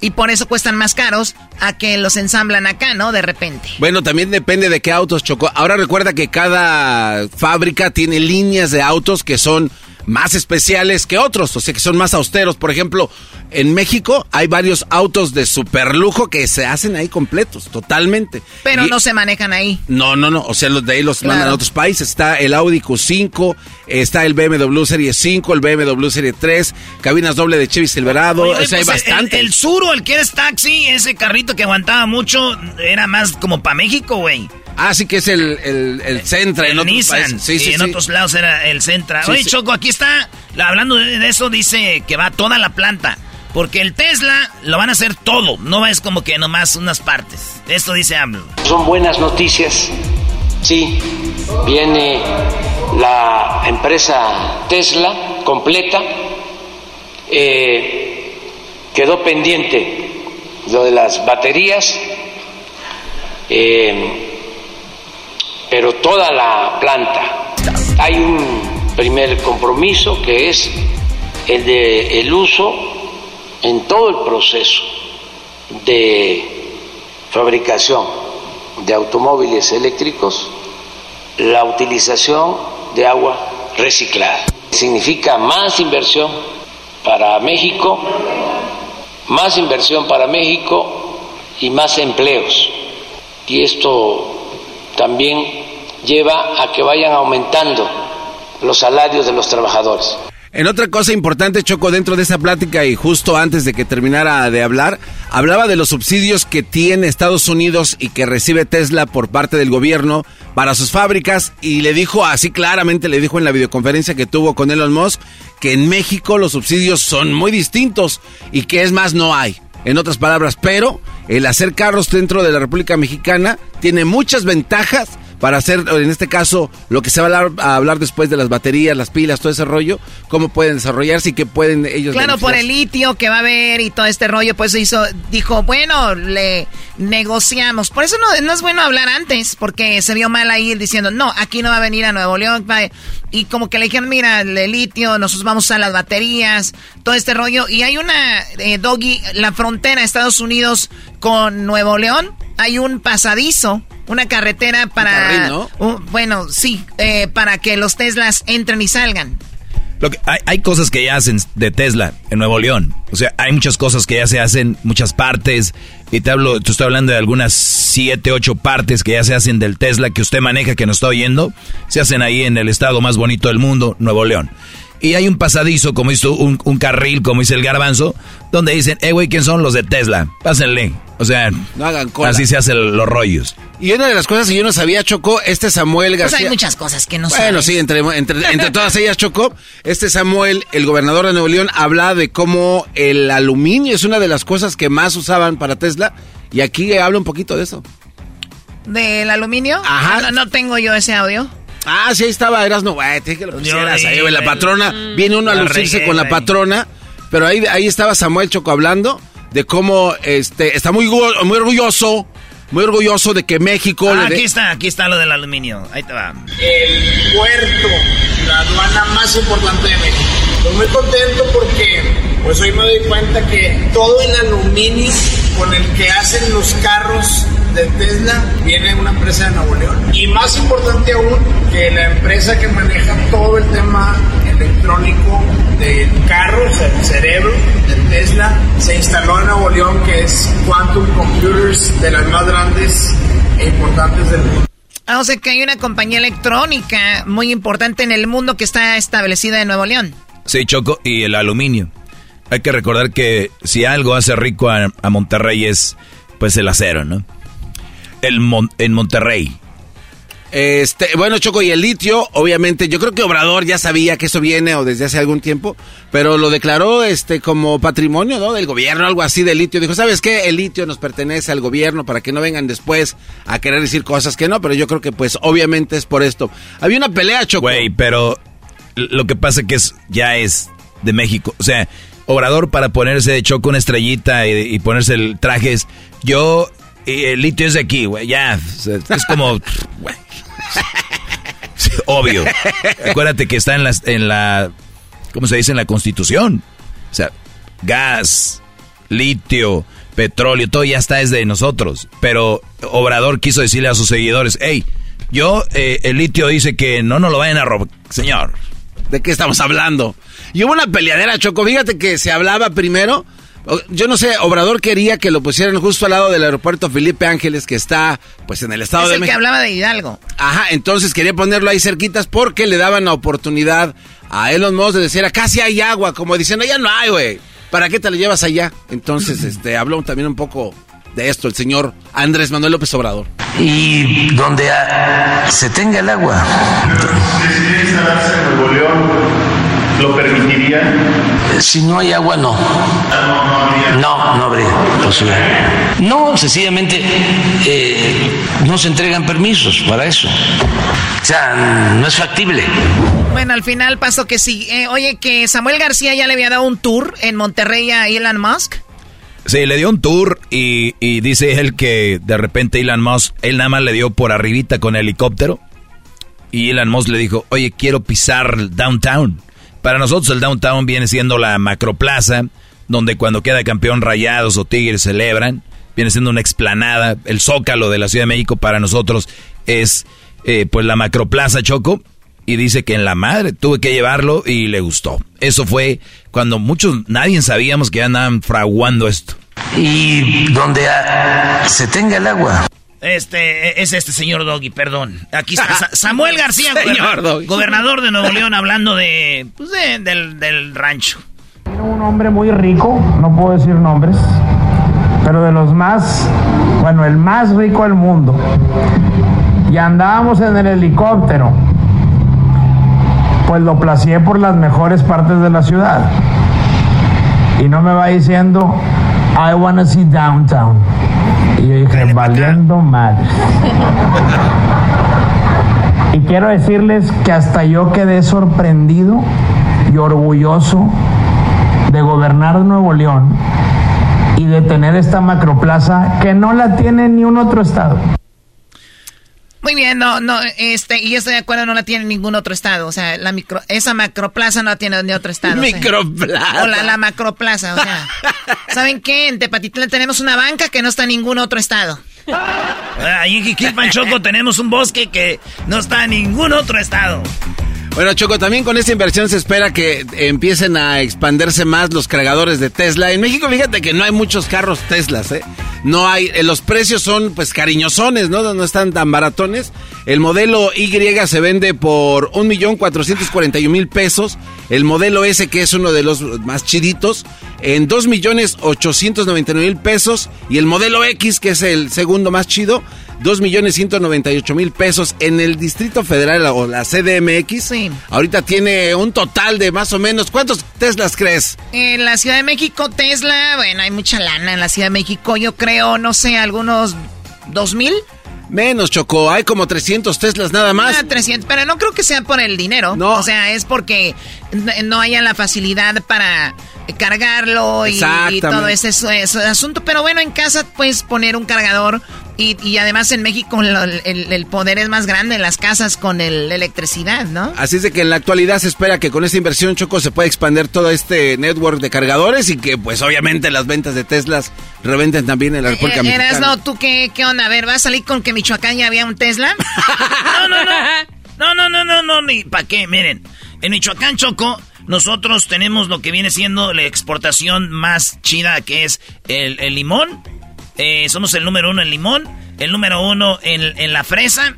y por eso cuestan más caros a que los ensamblan acá, ¿no? De repente. Bueno, también depende de qué autos chocó. Ahora recuerda que cada fábrica tiene líneas de autos que son más especiales que otros, o sea que son más austeros. Por ejemplo, en México hay varios autos de super lujo que se hacen ahí completos, totalmente. Pero no se manejan ahí. No, no, no, o sea, los de ahí los mandan a otros países. Está el Audi Q5, está el BMW Serie 5, el BMW Serie 3, cabinas doble de Chevy Silverado, o sea, hay pues, bastante. El, el Suro, el que es taxi, ese carrito que aguantaba mucho, era más como para México, güey. Ah, sí que es el, el, el Centra en otros Nissan. países. Sí, sí, y en sí. otros lados era el Centra. Sí, Oye, sí. Choco, aquí está, hablando de eso, dice que va toda la planta. Porque el Tesla lo van a hacer todo, no es como que nomás unas partes. Esto dice AMLO. Son buenas noticias. Sí, viene la empresa Tesla completa. Eh, quedó pendiente lo de las baterías, eh, pero toda la planta. Hay un primer compromiso que es el de uso en todo el proceso de fabricación de automóviles eléctricos la utilización de agua reciclada. Significa más inversión para México, más inversión para México y más empleos. Y esto también lleva a que vayan aumentando los salarios de los trabajadores. En otra cosa importante, Choco, dentro de esa plática y justo antes de que terminara de hablar, hablaba de los subsidios que tiene Estados Unidos y que recibe Tesla por parte del gobierno para sus fábricas y le dijo así claramente, le dijo en la videoconferencia que tuvo con Elon Musk, que en México los subsidios son muy distintos y que es más no hay. En otras palabras, pero el hacer carros dentro de la República Mexicana tiene muchas ventajas para hacer, en este caso, lo que se va a hablar, a hablar después de las baterías, las pilas, todo ese rollo, cómo pueden desarrollarse y qué pueden ellos Claro, por el litio que va a haber y todo este rollo, pues hizo, dijo, bueno, le negociamos. Por eso no, no es bueno hablar antes, porque se vio mal ahí diciendo, no, aquí no va a venir a Nuevo León. Y como que le dijeron, mira, el litio, nosotros vamos a las baterías, todo este rollo. Y hay una, eh, Doggy, la frontera de Estados Unidos con Nuevo León, hay un pasadizo, una carretera para... carril, ¿no? un- bueno, sí, eh, para que los Teslas entren y salgan. Lo que- hay, hay cosas que ya hacen de Tesla en Nuevo León. O sea, hay muchas cosas que ya se hacen, muchas partes. Y te hablo, te estoy hablando de algunas siete, ocho partes que ya se hacen del Tesla que usted maneja, que nos está oyendo. Se hacen ahí en el estado más bonito del mundo, Nuevo León. Y hay un pasadizo, como hizo un, un carril, como dice el garbanzo, donde dicen, eh, güey, ¿quién son los de Tesla? Pásenle. O sea, No hagan cola. así se hacen los rollos. Y una de las cosas que yo no sabía, Chocó, este Samuel Pues García... hay muchas cosas que no Bueno, sabes. sí, entre, entre, entre todas ellas, Chocó, este Samuel, el gobernador de Nuevo León, habla de cómo el aluminio es una de las cosas que más usaban para Tesla. Y aquí habla un poquito de eso. ¿Del aluminio? Ajá. No, no tengo yo ese audio. Ah, sí, ahí estaba Erasno, güey, te dije que lo pusieras ahí, güey, la patrona. Viene uno a lucirse regué, con la güey. patrona, pero ahí, ahí estaba Samuel Choco hablando de cómo este está muy, muy orgulloso, muy orgulloso de que México Ah, le aquí está, aquí está lo del aluminio. Ahí te va. el puerto, la aduana más importante de México. Estoy muy contento porque pues hoy me doy cuenta que todo el aluminio con el que hacen los carros de Tesla viene una empresa de Nuevo León. Y más importante aún, que la empresa que maneja todo el tema electrónico del carro, o sea, el cerebro de Tesla, se instaló en Nuevo León, que es Quantum Computers, de las más grandes e importantes del mundo. Ah, o sea que hay una compañía electrónica muy importante en el mundo que está establecida en Nuevo León. Sí, Choco, y el aluminio. Hay que recordar que si algo hace rico a, a Monterrey es pues el acero, ¿no? El Mon- en Monterrey. Este, bueno, Choco, y el litio, obviamente, yo creo que Obrador ya sabía que eso viene o desde hace algún tiempo, pero lo declaró este como patrimonio, ¿no? Del gobierno, algo así de litio. Dijo, ¿sabes qué? El litio nos pertenece al gobierno para que no vengan después a querer decir cosas que no, pero yo creo que pues obviamente es por esto. Había una pelea, Choco. Güey, pero lo que pasa que es ya es de México. O sea, Obrador para ponerse de Choco una estrellita y, ponerse el traje es... Yo... y el litio es de aquí, güey, ya. es como... Obvio. Acuérdate que está en la, en la... ¿Cómo se dice? En la Constitución. O sea, gas, litio, petróleo, todo ya está es de nosotros. Pero Obrador quiso decirle a sus seguidores, hey, yo, eh, el litio dice que no nos lo vayan a robar. Señor. ¿De qué estamos hablando? Y hubo una peleadera, Choco. Fíjate que se hablaba primero. Yo no sé, Obrador quería que lo pusieran justo al lado del aeropuerto Felipe Ángeles, que está pues en el estado es de el que hablaba de Hidalgo. Ajá, entonces quería ponerlo ahí cerquitas porque le daban la oportunidad a Elon Musk de decir, acá sí hay agua, como diciendo, allá no hay, güey. ¿Para qué te la llevas allá? Entonces, este, habló también un poco de esto el señor Andrés Manuel López Obrador. Y donde se tenga el agua. ¿Decidir lo permitiría? Si no hay agua, no. No, no habría posibilidad. No, sencillamente eh, no se entregan permisos para eso. O sea, no es factible. Bueno, al final pasó que sí. Eh, oye, que Samuel García ya le había dado un tour en Monterrey a Elon Musk. Sí, le dio un tour y, y, dice él que de repente Elon Musk, él nada más le dio por arribita con helicóptero. Y Elon Musk le dijo, oye, quiero pisar downtown. Para nosotros el downtown viene siendo la macroplaza, donde cuando queda campeón Rayados o Tigres celebran. Viene siendo una explanada. El zócalo de la Ciudad de México para nosotros es eh, pues la macroplaza Choco. Y dice que en la madre tuve que llevarlo y le gustó. Eso fue cuando muchos, nadie sabíamos que andaban fraguando esto. Y donde se tenga el agua. Este, es este señor Doggy, perdón. Aquí está Sa- Samuel García, Señor goberna- Doggy. gobernador de Nuevo León, hablando de, pues de- del, del rancho. Un hombre muy rico, no puedo decir nombres, pero de los más, bueno, el más rico del mundo. Y andábamos en el helicóptero. Pues lo placié por las mejores partes de la ciudad. Y no me va diciendo, I wanna see downtown. Y yo dije, valiendo madre. Y quiero decirles que hasta yo quedé sorprendido y orgulloso de gobernar Nuevo León y de tener esta macroplaza que no la tiene ni un otro estado. Muy bien, no, no, este, y yo estoy de acuerdo, no la tiene ningún otro estado. O sea, la micro, esa macroplaza no la tiene ni otro estado. o sea. Microplaza. O la, la macroplaza, o sea. ¿Saben qué? En Tepatitlán tenemos una banca que no está en ningún otro estado. Ahí en Jiquilpan, Choco, tenemos un bosque que no está en ningún otro estado. Bueno, Choco, también con esta inversión se espera que empiecen a expandirse más los cargadores de Tesla. En México, fíjate que no hay muchos carros Teslas, ¿eh? No hay, eh, los precios son pues cariñosones, ¿no? No están tan baratones. El modelo Y se vende por 1.441.000 pesos. El modelo S, que es uno de los más chiditos, en 2.899.000 pesos. Y el modelo X, que es el segundo más chido, 2.198.000 pesos. En el Distrito Federal o la CDMX, ahorita tiene un total de más o menos, ¿cuántos Teslas crees? En la Ciudad de México, Tesla, bueno, hay mucha lana en la Ciudad de México. Yo creo, no sé, algunos dos mil. Menos, Choco, hay como 300 Teslas nada más. Ah, 300, pero no creo que sea por el dinero. No. O sea, es porque no haya la facilidad para cargarlo y, todo ese, ese asunto. Pero bueno, en casa puedes poner un cargador y, y además en México lo- el, el poder es más grande en las casas con el- la electricidad, ¿no? Así es de que en la actualidad se espera que con esta inversión, Choco, se pueda expandir todo este network de cargadores y que pues obviamente las ventas de Teslas reventen también en la República Eh, Mexicana. Erasno, ¿tú qué, qué onda? A ver, ¿vas a salir con que Michoacán ya había un Tesla? No, no, no. No, no, no, no, no, ni para qué. Miren, en Michoacán, Choco, nosotros tenemos lo que viene siendo la exportación más chida, que es el, el limón. Eh, somos el número uno en limón, el número uno en, en la fresa.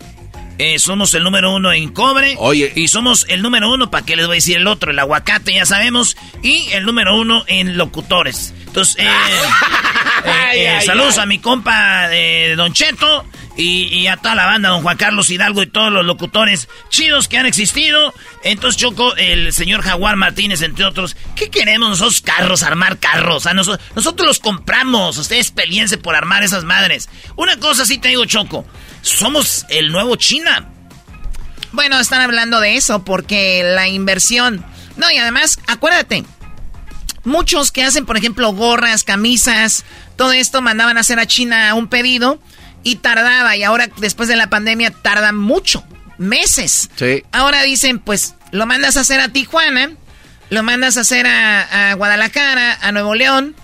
eh, somos el número uno en cobre. Oye. Y somos el número uno, ¿para qué les voy a decir el otro? El aguacate, ya sabemos. Y el número uno en locutores. Entonces, eh, eh, eh, saludos a mi compa de Don Cheto y, y a toda la banda, Don Juan Carlos Hidalgo y todos los locutores chidos que han existido. Entonces, Choco, el señor Jaguar Martínez, entre otros, ¿qué queremos nosotros carros, armar carros? Nosotros, nosotros los compramos, ustedes peleense por armar esas madres. Una cosa sí te digo, Choco, somos el nuevo China. Bueno, están hablando de eso porque la inversión. No, y además, acuérdate, muchos que hacen, por ejemplo, gorras, camisas, todo esto mandaban a hacer a China un pedido y tardaba. Y ahora, después de la pandemia, tarda mucho, meses. Sí. Ahora dicen, pues, lo mandas a hacer a Tijuana, lo mandas a hacer a, a Guadalajara, a Nuevo León.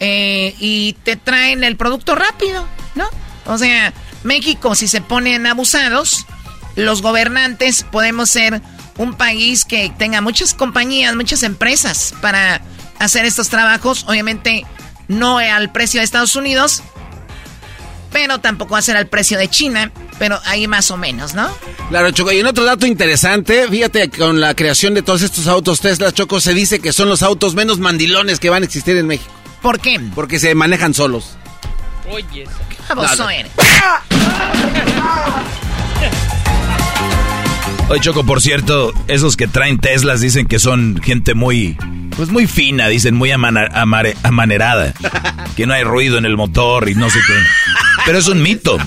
eh, y te traen el producto rápido, ¿no? O sea, México, si se ponen abusados, los gobernantes podemos ser un país que tenga muchas compañías, muchas empresas para hacer estos trabajos. Obviamente no al precio de Estados Unidos, pero tampoco va a ser al precio de China, pero ahí más o menos, ¿no? Claro, Choco. Y en otro dato interesante, fíjate, con la creación de todos estos autos Tesla, Choco, se dice que son los autos menos mandilones que van a existir en México. ¿Por qué? Porque se manejan solos. Oye, qué baboso eres. Oye, Choco, por cierto, esos que traen Teslas dicen que son gente muy, pues muy fina, dicen muy amanerada. Que no hay ruido en el motor y no sé qué. Pero es un mito.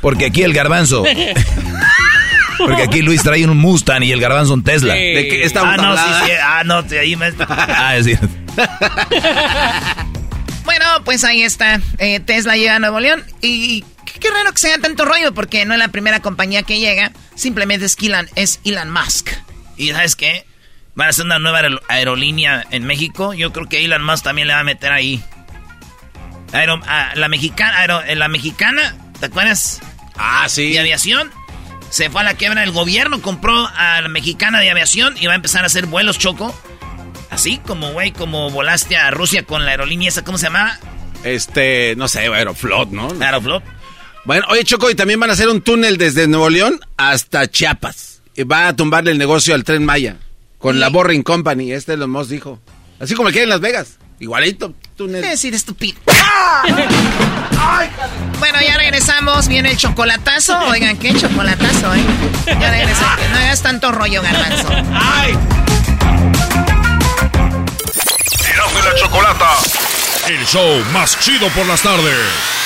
Porque aquí el garbanzo. Porque aquí Luis trae un Mustang y el garbanzo un Tesla. ¿De qué estamos ah, no, sí, sí, ah, no, ahí me... Ah, es cierto. Bueno, pues ahí está. Eh, Tesla llega a Nuevo León y qué raro que sea tanto rollo porque no es la primera compañía que llega. Simplemente es Elon, es Elon Musk. ¿Y sabes qué? Van a hacer una nueva aer- aerolínea en México. Yo creo que Elon Musk también le va a meter ahí. Aero- a la mexicana, aero- en la mexicana, ¿te acuerdas? Ah, sí. De aviación. Se fue a la quiebra. El gobierno compró a la mexicana de aviación y va a empezar a hacer vuelos choco. Así como, güey, como volaste a Rusia con la aerolínea esa, ¿cómo se llama? Este, no sé, Aeroflot, ¿no? Aeroflot. Bueno, oye, Choco, y también van a hacer un túnel desde Nuevo León hasta Chiapas. Y va a tumbarle el negocio al Tren Maya. Con la Boring Company, este lo Moss dijo. Así como el que hay en Las Vegas. Igualito, túnel. Es decir, estúpido. Bueno, ya regresamos. Viene el chocolatazo. Oigan, qué chocolatazo, ¿eh? Ya regresamos. No hagas tanto rollo, garbanzo. Erasmo y la Chocolata. El show más chido por las tardes.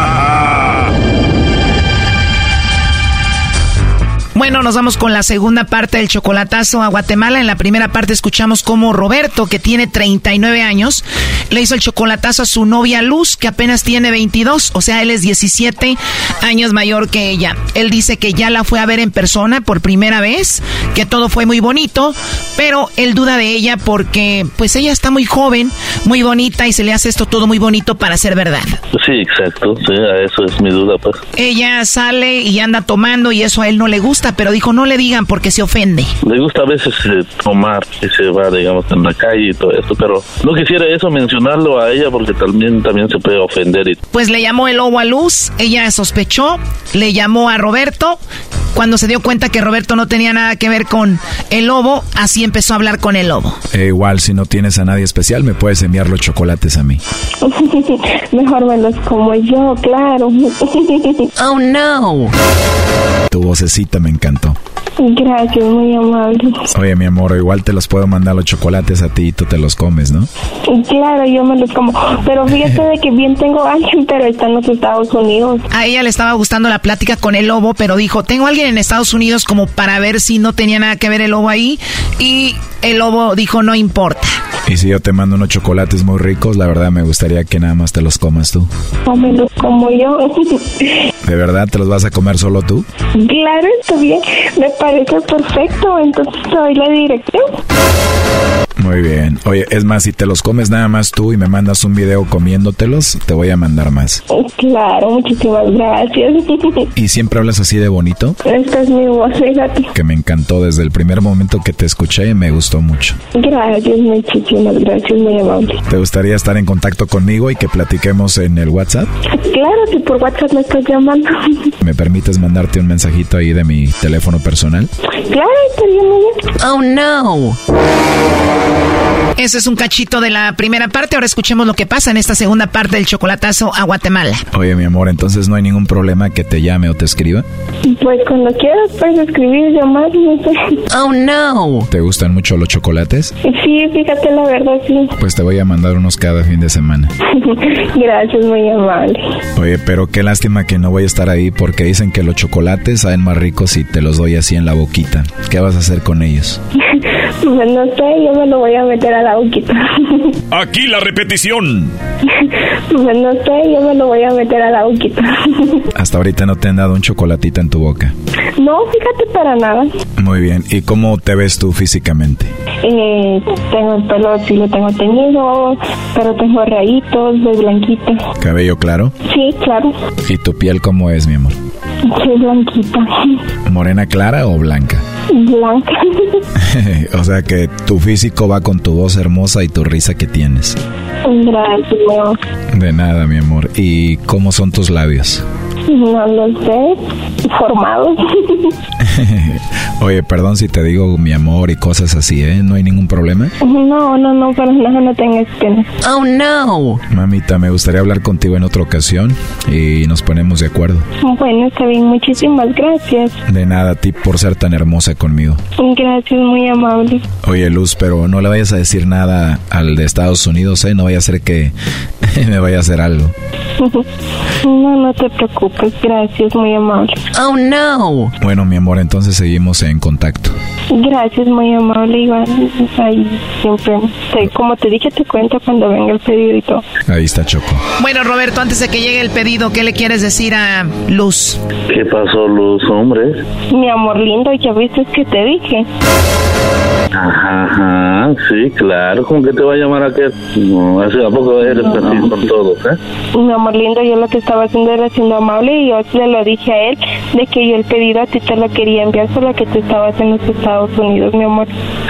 Bueno, nos vamos con la segunda parte del chocolatazo a Guatemala. En la primera parte escuchamos cómo Roberto, que tiene 39 años, le hizo el chocolatazo a su novia Luz, que apenas tiene 22, o sea, él es 17 años mayor que ella. Él dice que ya la fue a ver en persona por primera vez, que todo fue muy bonito, pero él duda de ella porque pues ella está muy joven, muy bonita y se le hace esto todo muy bonito para ser verdad. Sí, exacto. Sí, a eso es mi duda, pues. Ella sale y anda tomando y eso a él no le gusta, pero dijo no le digan porque se ofende. Le gusta a veces eh, tomar y se va, digamos, en la calle y todo esto, pero no quisiera eso mencionarlo a ella porque también, también se puede ofender. Y... Pues le llamó el lobo a Luz, ella sospechó, le llamó a Roberto. Cuando se dio cuenta que Roberto no tenía nada que ver con el lobo, así empezó a hablar con el lobo. E igual, si no tienes a nadie especial, me puedes enviar los chocolates a mí. Mejor me los como yo, claro. Oh no. Tu vocecita me encantó. Gracias, muy amable. Oye, mi amor, igual te los puedo mandar los chocolates a ti y tú te los comes, ¿no? Claro, yo me los como. Pero fíjate de que bien tengo a alguien, pero está en los Estados Unidos. A ella le estaba gustando la plática con el lobo, pero dijo, tengo a alguien en Estados Unidos como para ver si no tenía nada que ver el lobo ahí. Y el lobo dijo, no importa. Y si yo te mando unos chocolates muy ricos, la verdad me gustaría que nada más te los comas tú. O me los como yo. ¿De verdad te los vas a comer solo tú? claro, bien. Me parece perfecto. Entonces doy la dirección. Muy bien. Oye, es más, si te los comes nada más tú y me mandas un video comiéndotelos, te voy a mandar más. Claro, muchísimas gracias. ¿Y siempre hablas así de bonito? Esta es mi voz, fíjate. Que me encantó desde el primer momento que te escuché, me gustó mucho. Gracias, muchísimas gracias, muy amable. ¿Te gustaría estar en contacto conmigo y que platiquemos en el WhatsApp? Claro, si por WhatsApp me estás llamando. ¿Me permites mandarte un mensajito ahí de mi teléfono personal? Claro, estaría muy bien. Oh, no. Ese es un cachito de la primera parte. Ahora escuchemos lo que pasa en esta segunda parte del chocolatazo a Guatemala. Oye, mi amor, entonces no hay ningún problema que te llame o te escriba. Pues cuando quieras puedes escribir, llamar, no sé. Oh, no. ¿Te gustan mucho los chocolates? Sí, fíjate, la verdad, sí. Pues te voy a mandar unos cada fin de semana. gracias, muy amable. Oye, pero qué lástima que no voy a estar ahí porque dicen que los chocolates saben más ricos si te los doy así en la boquita. ¿Qué vas a hacer con ellos? Pues no sé, yo me lo voy a meter a la boquita. Aquí la repetición. Pues no sé, yo me lo voy a meter a la boquita. Hasta ahorita no te han dado un chocolatito en tu boca. No, fíjate para nada. Muy bien. ¿Y cómo te ves tú físicamente? Eh, tengo el pelo, sí lo tengo teñido, pero tengo rayitos, soy blanquita. ¿Cabello claro? Sí, claro. ¿Y tu piel cómo es, mi amor? Soy blanquita. ¿Morena clara o blanca? Blanca. o sea que tu físico va con tu voz hermosa y tu risa que tienes. Gracias. De nada, mi amor. ¿Y cómo son tus labios? No lo sé. Formados. Oye, perdón si te digo mi amor y cosas así, ¿eh? ¿No hay ningún problema? No, no, no, para nada, no tengas pena. Oh, no. Mamita, me gustaría hablar contigo en otra ocasión y nos ponemos de acuerdo. Bueno, está bien, muchísimas gracias. De nada a ti por ser tan hermosa conmigo. Gracias, muy amable. Oye, Luz, pero no le vayas a decir nada al de Estados Unidos, ¿eh? No vaya a ser que me vaya a hacer algo. No, no te preocupes, gracias, muy amable. Oh, no. Bueno, mi amor, entonces seguimos en contacto. Gracias, muy amable. Igual, ahí siempre, te- como te dije, te cuento cuando venga el pedido y todo. Ahí está Choco. Bueno, Roberto, antes de que llegue el pedido, ¿qué le quieres decir a Luz? ¿Qué pasó, Luz, hombre? Mi amor lindo, ya viste que te dije. Ajá, ajá, sí, claro, ¿cómo que te va a llamar a qué? No, ¿a poco eres así con todos, eh? Mi amor lindo, yo lo que estaba haciendo era siendo amable y yo le lo dije a él de que yo el pedido a ti te lo quería enviar, solo que tú estabas en los Estados Unidos, mi amor.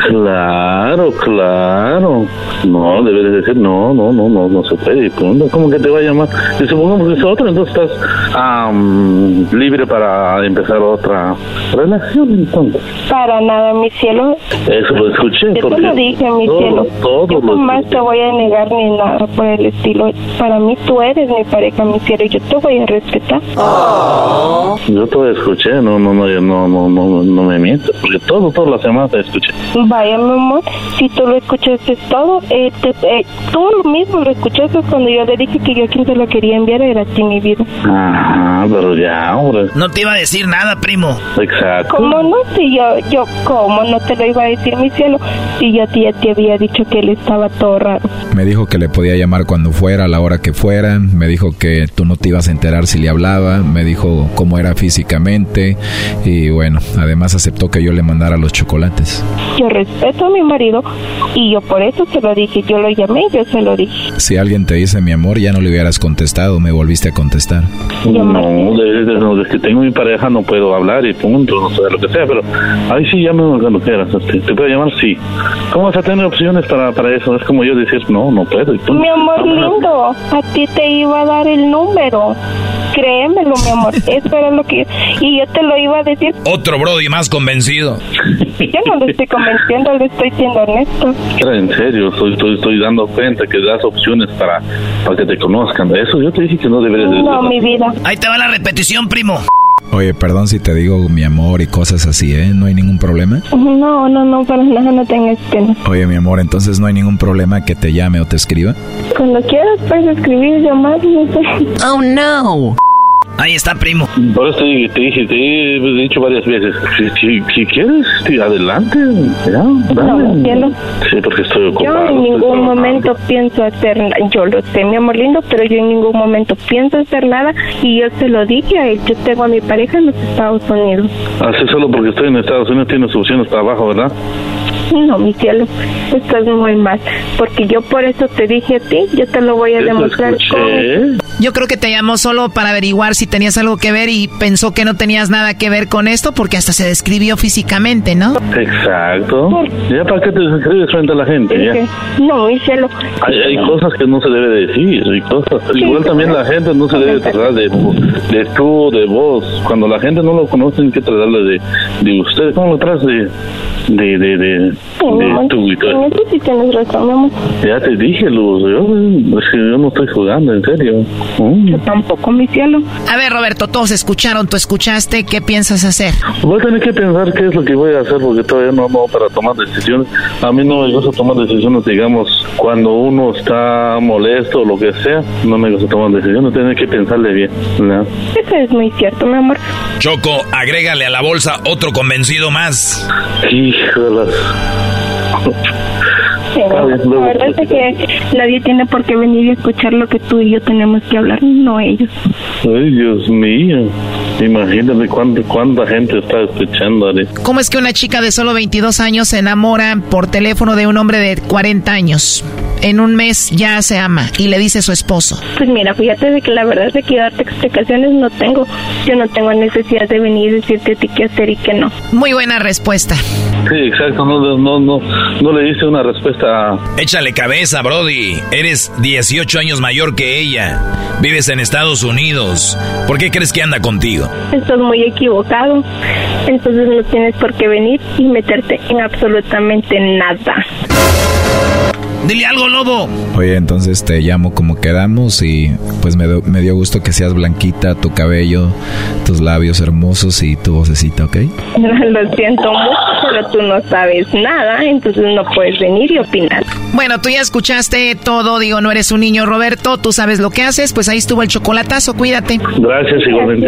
Claro, claro. No, debes decir, no, no, no, no, no se puede. ¿Cómo que te va a llamar? Y supongamos que es otro, entonces estás am, libre para empezar otra relación, entonces. Para nada, mi cielo. Eso lo escuché. Yo te lo dije, mi todo- cielo. todo yo jamás te voy a negar ni nada por el estilo. Para mí tú eres mi pareja, mi cielo, y yo te voy a respetar. Yo todo escuché, no, no, no, yo no, no, no, no me mientas, porque todo, toda la semana te escuché. Vaya, mi amor, si tú lo escuchaste todo, eh, te- eh, tú mismo lo escuchaste cuando yo le dije que yo quien te lo quería enviar era a ti, mi vida. Ajá, pero ya, hombre. No te iba a decir nada, primo. Exacto. ¿Cómo no? Si yo, yo, ¿cómo no te lo iba a decir, mi cielo? Si yo a ti ya te había dicho que él estaba todo raro. Me dijo que le podía llamar cuando fuera, a la hora que fuera. Me dijo que tú no te ibas a enterar si le hablaba. Me dijo cómo era físicamente. Y bueno, además aceptó que yo le mandara los chocolates. Yo respeto a mi marido y yo por eso se lo dije. Yo lo llamé y yo se lo dije. Si alguien te dice mi amor, ya no le hubieras contestado. Me volviste a contestar. No, de, de- no, desde que tengo mi pareja no puedo hablar y punto, no sé lo que sea, pero ahí sí llámame cuando quieras. este, ¿Te puedo llamar? Sí. ¿Cómo vas a tener opciones para, para eso? Es como yo decir, no, no puedo. y punto. Mi amor lindo, a ti te iba a dar el número. Créemelo, mi amor. Eso era lo que... Y yo te lo iba a decir. Otro Brody más convencido. Yo no lo estoy convenciendo, le estoy siendo honesto. Era en serio, estoy, estoy, estoy dando cuenta que das opciones para, para que te conozcan. Eso yo te dije que no deberías de No, mi vida. Ahí te va la repetición, primo. Oye, perdón si te digo mi amor y cosas así, ¿eh? ¿No hay ningún problema? No, no, no, para nada, no tengas pena. Oye, mi amor, entonces no hay ningún problema que te llame o te escriba. Cuando quieras puedes escribir, llamar, no sé. Oh, no. Ahí está, primo. Por eso te dije, te dije, te he dicho varias veces, si, si, si quieres, adelante, ya, dale. cielo. Sí, porque estoy Yo ocupado. en ningún momento pienso hacer nada. Yo lo sé, mi amor lindo, pero yo en ningún momento pienso hacer nada. Y yo se lo dije a él. Yo tengo a mi pareja en los Estados Unidos. Así solo porque estoy en Estados Unidos tienes opciones para abajo, ¿verdad? No, mi cielo, estás muy mal. Porque yo por eso te dije a ti, yo te lo voy a demostrar. Con... Yo creo que te llamó solo para averiguar si tenías algo que ver y pensó que no tenías nada que ver con esto porque hasta se describió físicamente, ¿no? Exacto. ¿Ya para qué te describes frente a la gente? Ya? No, mi cielo. Hay, hay, cosas que no se debe decir, hay cosas. Igual también la gente no se debe tratar de, de tú, de vos. Cuando la gente no lo conoce, hay que tratarle de, de usted. ¿Cómo lo tratas de, de, de, de, Sí, amor, tú y todo? en eso sí tienes razón, mi amor. Ya te dije, Luz, yo, es que yo no estoy jugando, en serio. Mm. Yo tampoco, mi cielo. A ver, Roberto, todos escucharon, tú escuchaste, ¿qué piensas hacer? Voy a tener que pensar qué es lo que voy a hacer porque todavía no ando para tomar decisiones. A mí no me gusta tomar decisiones, digamos, cuando uno está molesto o lo que sea. No me gusta tomar decisiones, tiene que pensarle bien. ¿no? Eso es muy cierto, mi amor. Choco, agrégale a la bolsa otro convencido más. Híjolas. Música La verdad es que nadie tiene por qué venir y escuchar lo que tú y yo tenemos que hablar, no ellos. Ay, Dios mío. Imagínate cuánta, cuánta gente está escuchando. Ale. ¿Cómo es que una chica de solo 22 años se enamora por teléfono de un hombre de 40 años? En un mes ya se ama y le dice a su esposo. Pues mira, fíjate de que la verdad es de que darte explicaciones no tengo. Yo no tengo necesidad de venir y decirte a ti qué hacer y qué no. Muy buena respuesta. Sí, exacto. No, no, no, no le hice una respuesta. Échale cabeza, Brody. Eres 18 años mayor que ella. Vives en Estados Unidos. ¿Por qué crees que anda contigo? Estás muy equivocado. Entonces no tienes por qué venir y meterte en absolutamente nada. Dile algo, lobo. Oye, entonces te llamo como quedamos y pues me, do- me dio gusto que seas blanquita, tu cabello, tus labios hermosos y tu vocecita, ¿ok? Lo siento mucho, pero tú no sabes nada, entonces no puedes venir y opinar. Bueno, tú ya escuchaste todo, digo, no eres un niño, Roberto, tú sabes lo que haces, pues ahí estuvo el chocolatazo, cuídate. Gracias, igualmente.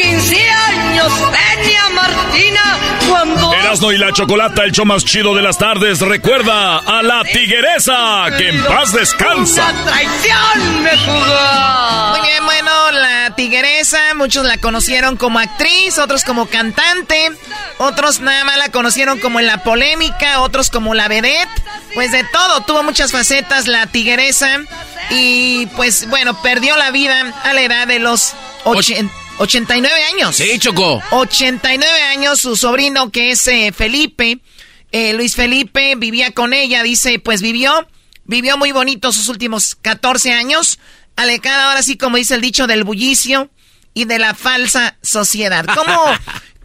15 años tenía Martina cuando... Erasno y la chocolata, el show más chido de las tardes. Recuerda a la tigresa, que en paz descansa. Una traición me jugó. Muy bien, bueno, la tigresa, muchos la conocieron como actriz, otros como cantante, otros nada más la conocieron como en la polémica, otros como la vedette, pues de todo, tuvo muchas facetas la tigresa y pues bueno, perdió la vida a la edad de los ochen- 89 años. Sí, Choco. 89 años, su sobrino que es eh, Felipe, eh, Luis Felipe, vivía con ella, dice, pues vivió, vivió muy bonito sus últimos 14 años, alejada ahora sí como dice el dicho del bullicio y de la falsa sociedad. ¿Cómo,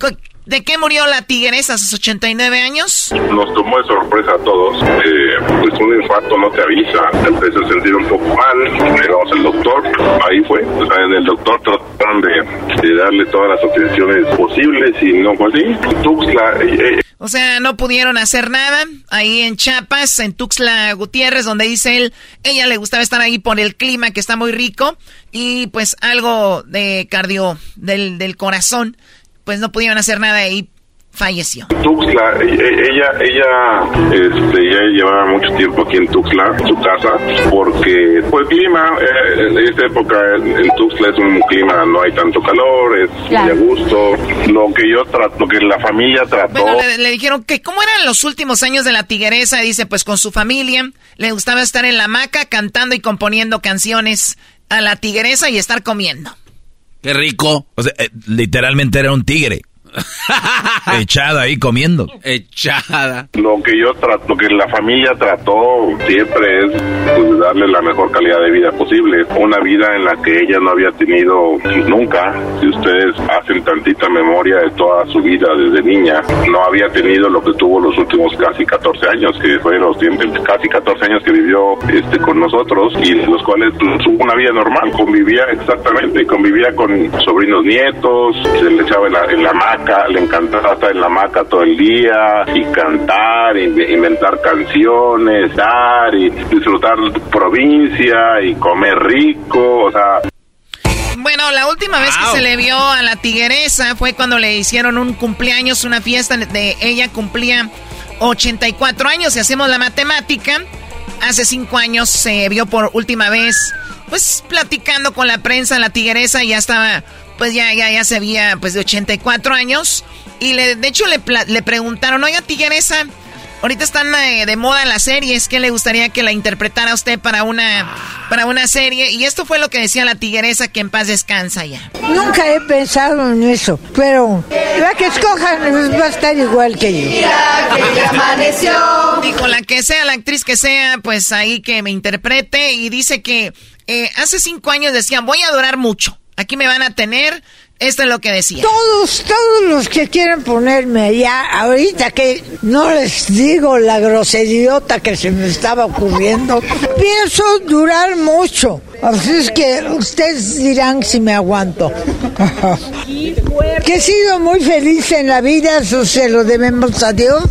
de qué murió la tigresa a sus 89 años? Nos tomó de sorpresa a todos. Eh, pues un infarto no te avisa. Empecé a sentir un poco mal. Llegamos al doctor. Ahí fue. O sea, en el doctor trataron de, darle todas las atenciones posibles y no fue así. Tuxtla, eh, eh, O sea, no pudieron hacer nada ahí en Chiapas, en Tuxtla Gutiérrez, donde dice él, ella le gustaba estar ahí por el clima que está muy rico y pues algo de cardio del, del corazón, pues no pudieron hacer nada y falleció. Tuxtla, eh, eh, ella, ella, este, ya llevaba mucho tiempo aquí en Tuxtla, en su casa, porque, pues, el clima, eh, en esta época en, Tuxtla es un clima, no hay tanto calor, es muy a gusto. Lo que yo trato, lo que la familia trató. Bueno, le, le dijeron que cómo eran los últimos años de la tigresa, dice, pues con su familia, le gustaba estar en la hamaca cantando y componiendo canciones a la tigresa y estar comiendo. Qué rico. O sea, eh, literalmente era un tigre. Echada ahí comiendo. Echada. Lo que yo trato, lo que la familia trató siempre es pues, darle la mejor calidad de vida posible. Una vida en la que ella no había tenido nunca. Si ustedes hacen tantita memoria de toda su vida desde niña, no había tenido lo que tuvo los últimos casi 14 años, que fueron los casi 14 años que vivió este con nosotros y en los cuales tuvo una vida normal, convivía exactamente, convivía con sobrinos nietos, se le echaba en la, en la hamaca, le encantaba estar en la hamaca todo el día y cantar, y inventar canciones, dar y disfrutar provincia y comer rico, o sea... Bueno, la última vez que se le vio a la tigresa fue cuando le hicieron un cumpleaños, una fiesta de ella cumplía 84 años. Si hacemos la matemática, hace 5 años se vio por última vez, pues platicando con la prensa, la tigresa ya estaba, pues ya, ya, ya se veía pues de 84 años. Y le, de hecho le, le preguntaron, oiga tigresa, Ahorita están eh, de moda las series. ¿Qué le gustaría que la interpretara usted para una, para una serie? Y esto fue lo que decía la tigresa que en paz descansa ya. Nunca he pensado en eso, pero la que escojan va a estar igual que yo. Que amaneció. Dijo la que sea, la actriz que sea, pues ahí que me interprete. Y dice que eh, hace cinco años decían, voy a durar mucho. Aquí me van a tener esto es lo que decía. Todos, todos los que quieren ponerme allá, ahorita que no les digo la groseriota que se me estaba ocurriendo, pienso durar mucho. Así es que ustedes dirán si me aguanto. que he sido muy feliz en la vida, eso se lo debemos a Dios.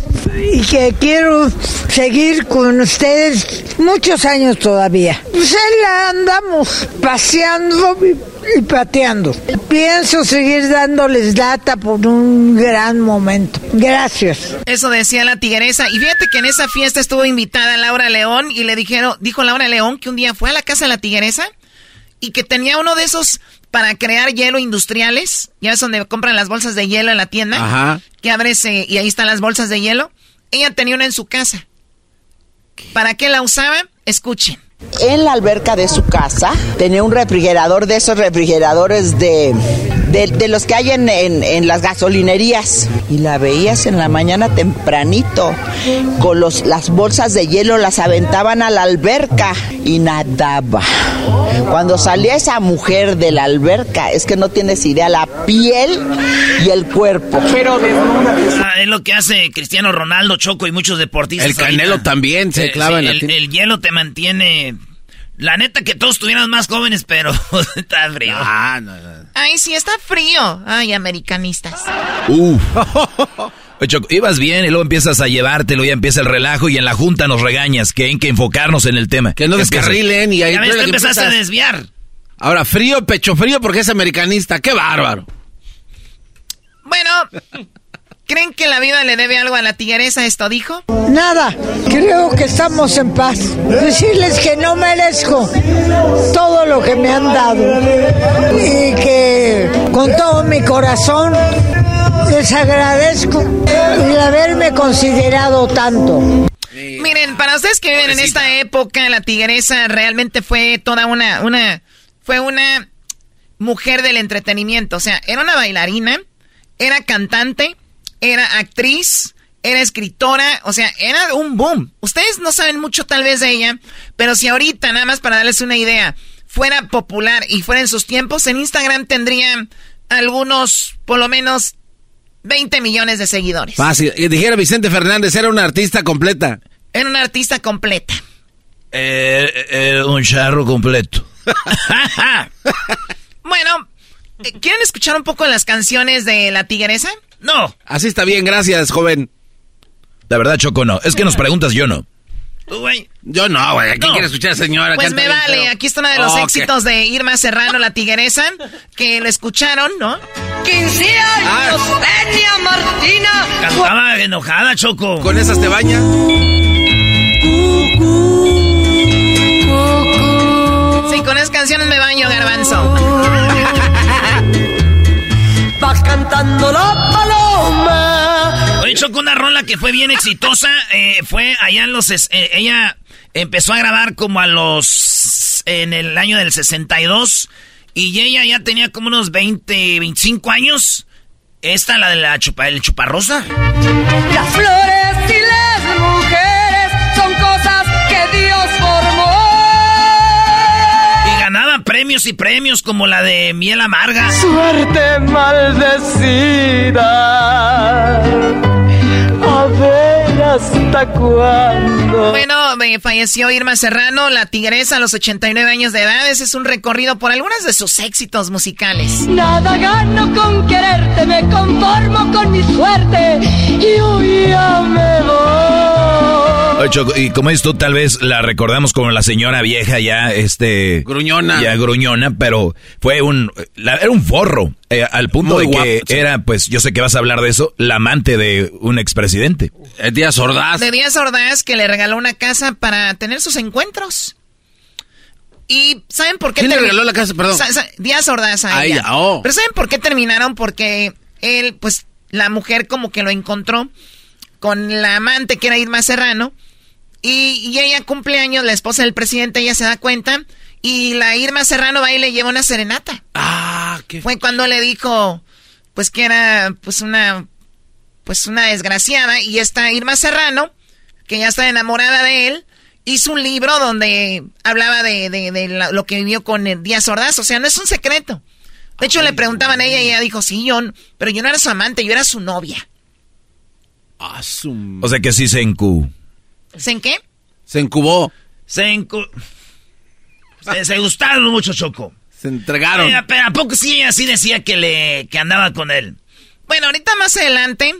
Y que quiero seguir con ustedes muchos años todavía. Pues la andamos paseando y pateando. Pienso seguir dándoles data por un gran momento. Gracias. Eso decía la tigresa. Y fíjate que en esa fiesta estuvo invitada Laura León y le dijeron, dijo Laura León que un día fue a la casa de la tigresa y que tenía uno de esos para crear hielo industriales. Ya es donde compran las bolsas de hielo en la tienda. Ajá. Que abres eh, y ahí están las bolsas de hielo. Ella tenía una en su casa. ¿Para qué la usaba? Escuchen. En la alberca de su casa tenía un refrigerador de esos refrigeradores de, de, los que hay en, en, las gasolinerías. Y la veías en la mañana tempranito. Con los, las bolsas de hielo las aventaban a la alberca y nadaba. Cuando salía esa mujer de la alberca, es que no tienes idea, la piel y el cuerpo. Pero ah, es lo que hace Cristiano Ronaldo, Choco y muchos deportistas. El Canelo también se eh, clava en la el, el hielo te mantiene la neta que todos estuvieran más jóvenes, pero está frío. Ah, no, no. Ay, sí, está frío. Ay, americanistas. Uf. ibas bien y luego empiezas a llevártelo, ya empieza el relajo y en la junta nos regañas que hay que enfocarnos en el tema. Que no descarrilen y ahí... Ya ves, empezaste a desviar. Ahora, frío, pecho frío porque es americanista. ¡Qué bárbaro! Bueno, ¿Creen que la vida le debe algo a la tigresa? ¿Esto dijo? Nada, creo que estamos en paz. Decirles que no merezco todo lo que me han dado y que con todo mi corazón les agradezco el haberme considerado tanto. Miren, para ustedes que viven en esta época, la tigresa realmente fue toda una, una, fue una mujer del entretenimiento. O sea, era una bailarina, era cantante, era actriz, era escritora, o sea, era un boom. Ustedes no saben mucho tal vez de ella, pero si ahorita, nada más para darles una idea, fuera popular y fuera en sus tiempos, en Instagram tendría algunos, por lo menos, 20 millones de seguidores. Fácil. Y dijera Vicente Fernández, era una artista completa. Era una artista completa. Eh, eh un charro completo. bueno, ¿quieren escuchar un poco las canciones de la tigresa? No. Así está bien, gracias, joven. La verdad, Choco, no. Es que nos preguntas, yo no. ¿Tú, güey? Yo no, güey. ¿Quién quiere escuchar, señora? Pues me vale. Aquí está uno de los éxitos de Irma Serrano, la tigresa, que lo escucharon, ¿no? 15 años ah. Martina. Cantaba enojada, Choco. ¿Con esas te baña? Sí, con esas canciones me baño, garbanzo. cantando la paloma. Con una rola que fue bien exitosa. Eh, fue allá en los. Eh, ella empezó a grabar como a los. En el año del 62. Y ella ya tenía como unos 20, 25 años. Esta, la de la chupa, el chuparrosa. Las flores premios y premios como la de Miel Amarga. Suerte maldecida. A ver hasta cuándo. Bueno, me falleció Irma Serrano, la tigresa a los 89 años de edad. Ese es un recorrido por algunos de sus éxitos musicales. Nada gano con quererte, me conformo con mi suerte y hoy ya me voy. Oye, Choco, y como es tú, tal vez la recordamos como la señora vieja ya, este... Gruñona. Ya gruñona, pero fue un... la- era un forro, eh, al punto Muy de que sí. era, pues, yo sé que vas a hablar de eso, la amante de un expresidente. Díaz Ordaz. De Díaz Ordaz, que le regaló una casa para tener sus encuentros. ¿Y saben por qué? ¿Quién le regaló la casa? Perdón. Sa- sa- Díaz Ordaz a, A ella. ella, oh. Pero ¿saben por qué terminaron? Porque él, pues, la mujer como que lo encontró con la amante que era Irma Serrano. Y, y ella cumple años, la esposa del presidente, ella se da cuenta. Y la Irma Serrano va y le lleva una serenata. Ah, qué... Fue cuando le dijo, pues que era, pues una, pues una desgraciada. Y esta Irma Serrano, que ya está enamorada de él, hizo un libro donde hablaba de, de- de lo que vivió con el Díaz Ordaz. O sea, no es un secreto. De hecho, le preguntaban a ella y ella dijo, sí, yo, pero yo no era su amante, yo era su novia. Ah, su- O sea que sí se encu... ¿En qué? Se encubó. Se, encu- se, se gustaron mucho, Choco. Se entregaron. Eh, pero ¿a poco sí ella sí decía que, le, que andaba con él? Bueno, ahorita más adelante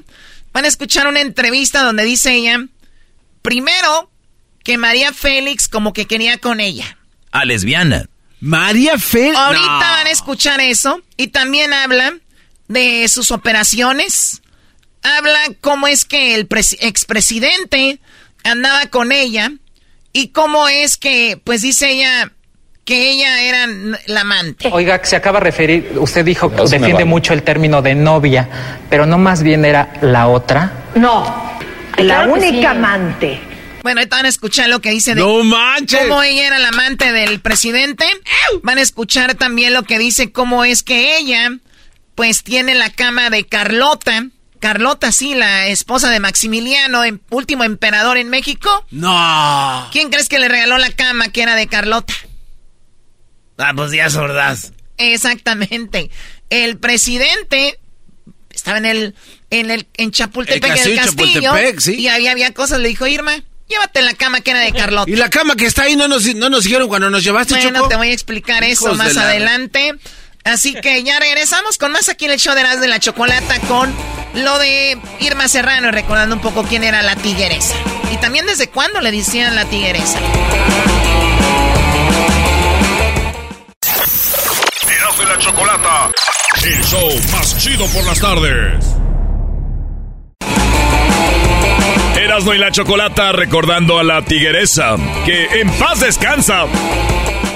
van a escuchar una entrevista donde dice ella, primero, que María Félix como que quería con ella. Ah, lesbiana. María Félix. Ahorita No. van a escuchar eso y también habla de sus operaciones. Habla cómo es que el pres- expresidente andaba con ella y cómo es que, pues dice ella, que ella era la amante. Oiga, se acaba de referir, usted dijo que No defiende vale. mucho el término de novia, pero no más bien era la otra. No, la Claro única sí. amante. Bueno, ahorita van a escuchar lo que dice de ¡No manches! cómo ella era la amante del presidente. Van a escuchar también lo que dice cómo es que ella, pues tiene la cama de Carlota. Carlota, sí, la esposa de Maximiliano, em- último emperador en México. No. ¿Quién crees que le regaló la cama que era de Carlota? Ah, pues Díaz Ordaz. Exactamente. El presidente estaba en el en el en Chapultepec, El en el castillo castillo, Chapultepec, sí. y había había cosas. Le dijo Irma, llévate la cama que era de Carlota. Y la cama que está ahí no nos, no nos dijeron cuando nos llevaste, Bueno, Choco. te voy a explicar eso Hijos más de la- adelante. Así que ya regresamos con más aquí en el show de Erasmo de la Chocolata con lo de Irma Serrano, recordando un poco quién era la tigresa. Y también desde cuándo le decían la tigresa. Erasmo y la Chocolata, el show más chido por las tardes. Erasmo y la Chocolata recordando a la tigresa, que en paz descansa.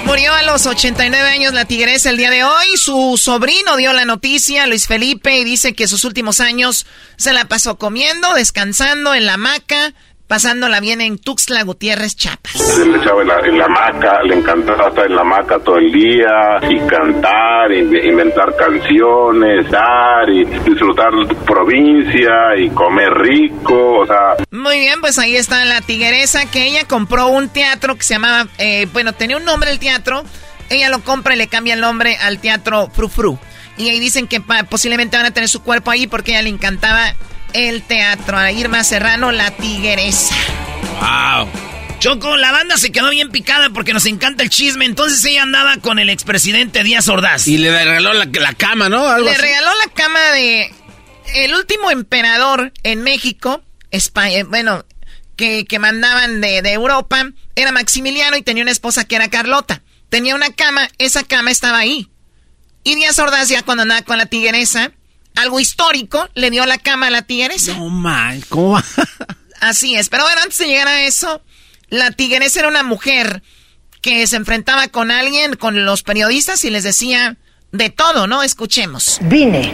Murió a los 89 años la tigresa el día de hoy. Su sobrino dio la noticia, Luis Felipe, y dice que sus últimos años se la pasó comiendo, descansando en la hamaca, pasándola bien en Tuxtla Gutiérrez, Chiapas. Él echaba en la, en la hamaca, le encantaba estar en la hamaca todo el día y cantar, y inventar canciones, dar y disfrutar provincia y comer rico, o sea, Muy bien, pues ahí está la tigresa que ella compró un teatro que se llamaba, eh, bueno, tenía un nombre el teatro, ella lo compra y le cambia el nombre al teatro Fru Fru. Y ahí dicen que pa- posiblemente van a tener su cuerpo ahí porque a ella le encantaba el teatro. A Irma Serrano, la tigresa. Wow. Choco, la banda se quedó bien picada porque nos encanta el chisme. Entonces ella andaba con el expresidente Díaz Ordaz. Y le regaló la, la cama, ¿no? Algo Le así. regaló la cama de el último emperador en México, España, bueno, que, que mandaban de, de Europa, era Maximiliano y tenía una esposa que era Carlota. Tenía una cama, esa cama estaba ahí. Y Díaz Ordaz ya cuando andaba con la tigresa, algo histórico, le dio la cama a la tigresa. No man, ¿cómo va? Así es, pero bueno, antes de llegar a eso, la tigresa era una mujer que se enfrentaba con alguien, con los periodistas y les decía de todo, ¿no? Escuchemos. Vine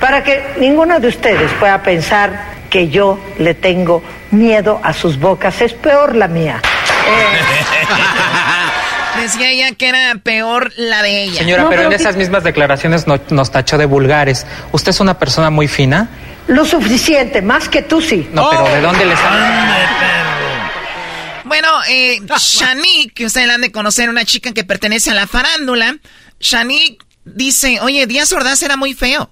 para que ninguno de ustedes pueda pensar que yo le tengo miedo a sus bocas. Es peor la mía. Decía ella que era peor la de ella. Señora, pero en esas mismas declaraciones no- nos tachó de vulgares. ¿Usted es una persona muy fina? Lo suficiente, más que tú sí. No, pero ¿de dónde le Bueno, eh, Shanique, que ustedes la han de conocer, una chica que pertenece a la farándula. Shanique dice, oye, Díaz Ordaz era muy feo.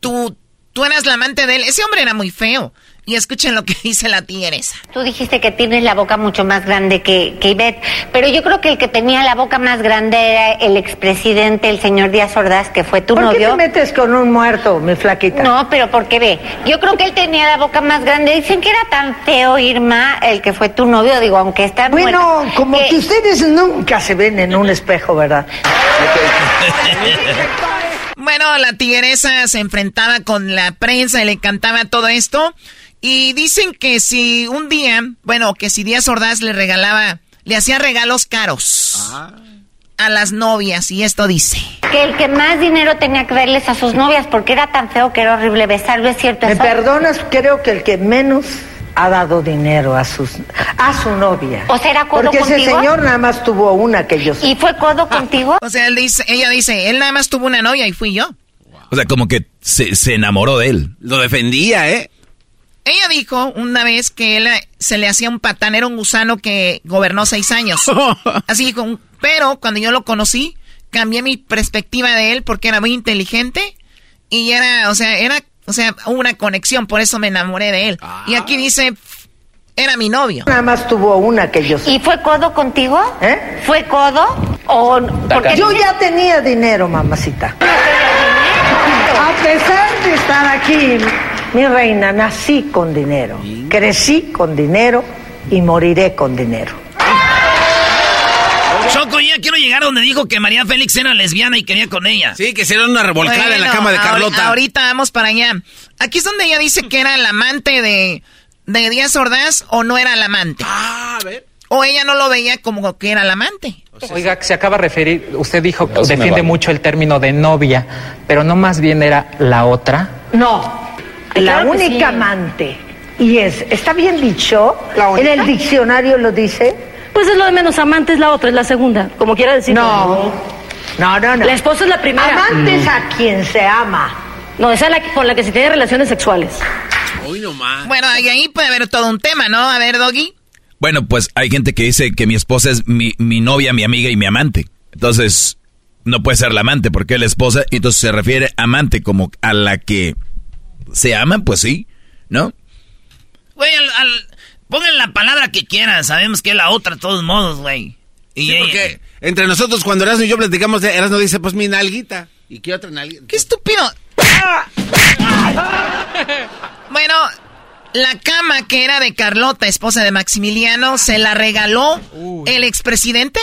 Tú, tú eras la amante de él. Ese hombre era muy feo. Y escuchen lo que dice la tigresa. Tú dijiste que tienes la boca mucho más grande que, que Ivette, pero yo creo que el que tenía la boca más grande era el expresidente, el señor Díaz Ordaz, que fue tu ¿Por qué novio. te metes con un muerto, mi flaquita? No, pero porque ve, yo creo que él tenía la boca más grande. Dicen que era tan feo, Irma, el que fue tu novio, digo, aunque está Bueno, muerto, como que ustedes nunca se ven en un espejo, ¿verdad? Bueno, la tigresa se enfrentaba con la prensa y le encantaba todo esto. Y dicen que si un día, bueno, que si Díaz Ordaz le regalaba, le hacía regalos caros a las novias. Y esto dice. que el que más dinero tenía que darles a sus novias, porque era tan feo que era horrible besarlo, ¿es cierto ¿Me eso? perdonas? Creo que el que menos ha dado dinero a sus a su novia. O sea, ¿era codo Porque ese contigo? señor nada más tuvo una que yo sé. ¿Y fue codo contigo? O sea, él dice, ella dice, él nada más tuvo una novia y fui yo. O sea, como que se, se enamoró de él. Lo defendía, ¿eh? Ella dijo una vez que él eh, se le hacía un patán, era un gusano que gobernó seis años. Así dijo, pero cuando yo lo conocí, cambié mi perspectiva de él porque era muy inteligente y era, o sea, era, o sea, hubo una conexión, por eso me enamoré de él. Y aquí dice, era mi novio. Nada más tuvo una que yo sé. ¿Y fue codo contigo? ¿Eh? ¿Fue codo? ¿O porque Yo ya tenía dinero, mamacita. A pesar de estar aquí, mi reina, nací con dinero, crecí con dinero y moriré con dinero. Choco, ya quiero llegar donde dijo que María Félix era lesbiana y quería con ella. Sí, que se una revolcada en la cama de Carlota. Ahorita vamos para allá. Aquí es donde ella dice que era el amante de, de Díaz Ordaz o no era el amante. Ah, a ver. O ella no lo veía como que era el amante. Oiga, se acaba de referir, usted dijo que No defiende vale. mucho el término de novia, pero no más bien era la otra. No, la claro única sí. amante. Y es, ¿está bien dicho? ¿La ¿En el diccionario lo dice? Pues es lo de menos amante, es la otra, es la segunda, como quiera decir. No. No, no, no. La esposa es la primera. Amante es a quien se ama. No, esa es la que- con la que se tiene relaciones sexuales. Hoy nomás. Bueno, ahí puede haber todo un tema, ¿no? A ver, Doggy. Bueno, pues hay gente que dice que mi esposa es mi, mi novia, mi amiga y mi amante. Entonces, no puede ser la amante porque es la esposa. Y entonces se refiere amante como a la que se aman, pues sí, ¿no? Güey, al, al- pongan la palabra que quieran, sabemos que es la otra de todos modos, güey. Y Sí, ella- porque entre nosotros, cuando Erasmo y yo platicamos Erasmo dice, pues mi nalguita. ¿Y qué otra nalguita? ¡Qué estúpido! Bueno, la cama que era de Carlota, esposa de Maximiliano, se la regaló el expresidente.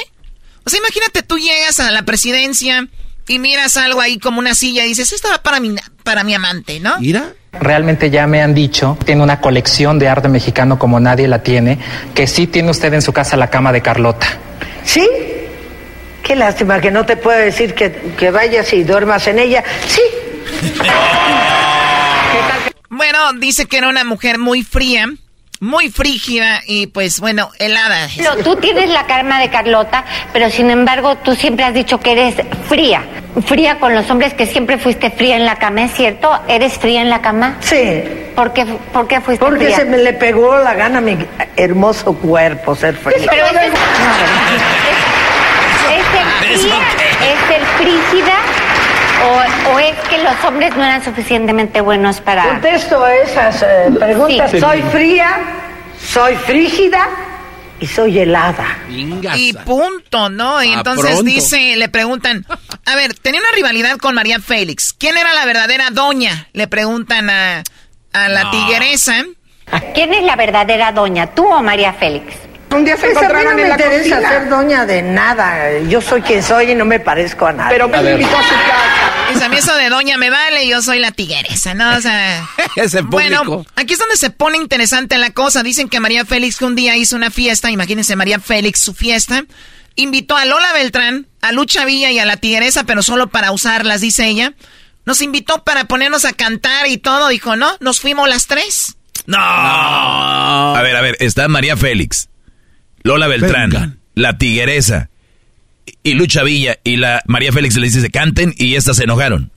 O sea, imagínate, tú llegas a la presidencia y miras algo ahí como una silla y dices, esto va para mi, para mi amante, ¿no? ¿Mira? Realmente ya me han dicho, tiene una colección de arte mexicano como nadie la tiene, que sí tiene usted en su casa la cama de Carlota. ¿Sí? Qué lástima que no te puedo decir que, que vayas y duermas en ella. Sí. Bueno, dice que era una mujer muy fría, muy frígida y pues bueno, helada. Pero tú tienes la cama de Carlota, pero sin embargo tú siempre has dicho que eres fría. Fría con los hombres, que siempre fuiste fría en la cama, ¿es cierto? ¿Eres fría en la cama? Sí. ¿Por qué, por qué fuiste Porque fría? se me le pegó la gana a mi hermoso cuerpo ser feliz. Pero es, no, ¿Es el fría? ¿Es el frígida? O, ¿O es que los hombres no eran suficientemente buenos para...? Contesto a esas eh, preguntas. Sí. Soy fría, soy frígida y soy helada. Y punto, ¿no? Y entonces pronto. dice, le preguntan, a ver, tenía una rivalidad con María Félix. ¿Quién era la verdadera doña? Le preguntan a, a la No. tigresa. ¿Quién es la verdadera doña, tú o María Félix? Un día se Pues a mí encontraron no me en la interesa cocina. ser doña de nada. Yo soy quien soy y no me parezco a nadie. Pero me invitó a su casa. Dice, a mí eso de doña me vale, yo soy la tigresa, ¿no? O sea... Ese Bueno, aquí es donde se pone interesante la cosa. Dicen que María Félix que un día hizo una fiesta, imagínense María Félix su fiesta, invitó a Lola Beltrán, a Lucha Villa y a la Tigresa, pero solo para usarlas, dice ella. Nos invitó para ponernos a cantar y todo, dijo, ¿no? Nos fuimos las tres. No. A ver, a ver, está María Félix, Lola Beltrán, la tigresa y Lucha Villa y la María Félix les dice canten y estas se enojaron.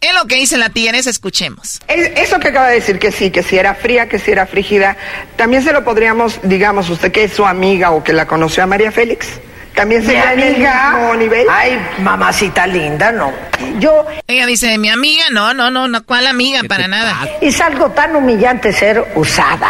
Es lo que dice la tigresa, escuchemos. Es- Eso que acaba de decir que sí, que si era fría, que si era frígida, también se lo podríamos, digamos, usted que es su amiga o que la conoció a María Félix, también sería en el amiga. mismo nivel. Ay, mamacita linda, no. Yo. Ella dice, mi amiga, no, no, no, no, ¿cuál amiga? Para nada. Es algo tan humillante ser usada.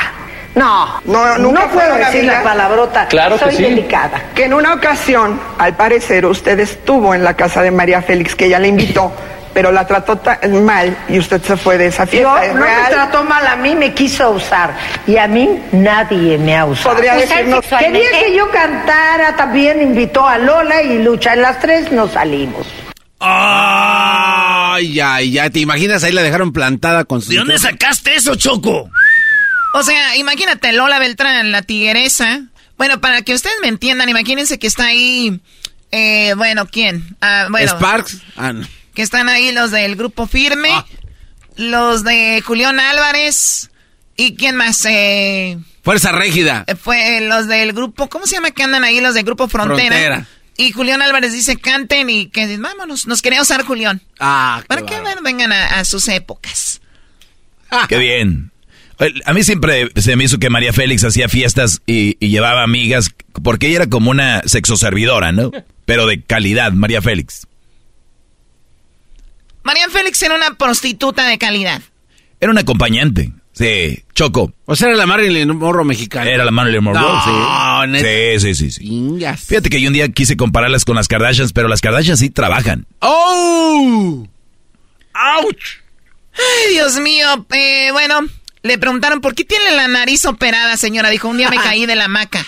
No, No, no, nunca puedo fueron decir la palabrota. Soy delicada. Que en una ocasión, al parecer, usted estuvo en la casa de María Félix, que ella le invitó, pero la trató tan mal y usted se fue de esa Yo fiesta. ¿Es no me real? trató mal a mí, me quiso usar. Y a mí nadie me ha usado. ¿Podría decirnos- Quería que yo cantara, también invitó a Lola y Lucha. En las tres nos salimos. Ay, ay, ya, ¿te imaginas? Ahí la dejaron plantada con su... ¿De dónde sacaste eso, Choco? O sea, imagínate, Lola Beltrán, la tigresa. Bueno, para que ustedes me entiendan, imagínense que está ahí, eh, bueno, ¿quién? Ah, bueno, Sparks. Ah, no. que están ahí los del grupo Firme, los de Julián Álvarez, y quién más, eh, Fuerza Régida. fue los del grupo, ¿cómo se llama que andan ahí los del grupo Frontera? Frontera. Y Julián Álvarez dice, canten y que vámonos, nos quería usar Julián. Ah, Para que bueno, vengan a, a sus épocas. Qué bien. A mí siempre se me hizo que María Félix hacía fiestas y, y llevaba amigas, porque ella era como una sexoservidora, ¿no? Pero de calidad, María Félix. María Félix era una prostituta de calidad. Era una acompañante. Sí, Choco. O sea, era la Marilyn Morro mexicana. Era la Marilyn Monroe, No, sí. neta. Sí, sí, sí, sí. Fíjate que yo un día quise compararlas con las Kardashians, pero las Kardashians sí trabajan. ¡Oh! ¡Auch! Ay, Dios mío. Eh, bueno, le preguntaron, ¿por qué tiene la nariz operada, señora? Dijo, un día me caí de la hamaca.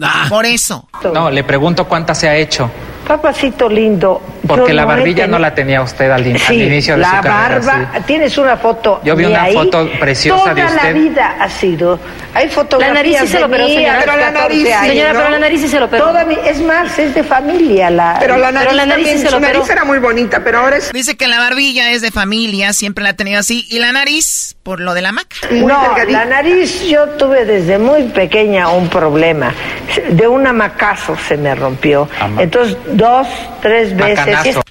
Ah. Por eso. No, le pregunto cuántas se ha hecho. Papacito lindo. Porque la no barbilla no la tenía usted al, in- al Sí, inicio de la su carrera. barba. sí. Tienes una foto. Yo vi de una ahí. foto preciosa Toda de la usted. vida ha sido. Hay fotografías La nariz sí se lo operó, señora. Pero la 14 nariz sí. años, Señora, ¿no? pero la nariz sí se lo operó. Toda mi- es más, es de familia. La, Pero la nariz, Pero la nariz también, sí se su lo operó. nariz era muy bonita, pero ahora es Dice que la barbilla es de familia, siempre la ha tenido así. Y la nariz, por lo de la maca. No, la nariz yo tuve desde muy pequeña un problema. De un amacazo se me rompió. Entonces, dos, tres veces. Macanazo.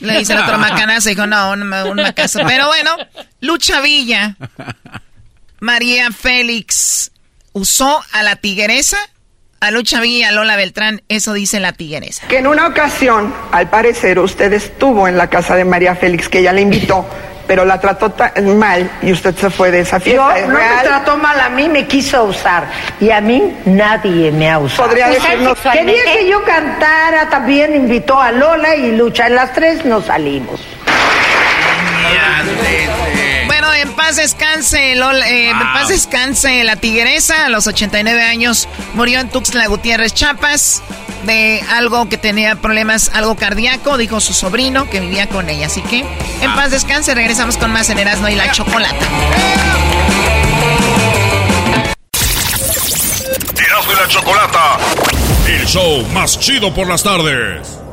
Le dice el otro macanazo, dijo, no, un, un macazo. Pero bueno, Lucha Villa, María Félix, usó a la tigresa, a Lucha Villa a Lola Beltrán, eso dice la tigresa. que en una ocasión, al parecer, usted estuvo en la casa de María Félix, que ella le invitó, pero la trató tan mal y usted se fue de esa Yo fiesta. ¿Es no me real? trató mal a mí, me quiso usar. Y a mí nadie me ha usado. ¿Podría decirnos- Quería que yo cantara, también invitó a Lola y Lucha. En las tres nos salimos. En paz descanse, Lola, eh, en paz descanse la tigresa, a los 89 años murió en Tuxtla Gutiérrez, Chiapas, de algo que tenía problemas, algo cardíaco, dijo su sobrino que vivía con ella. Así que en paz descanse, regresamos con más en Erasmo y la Chocolata. Erasmo y la Chocolata. El show más chido por las tardes.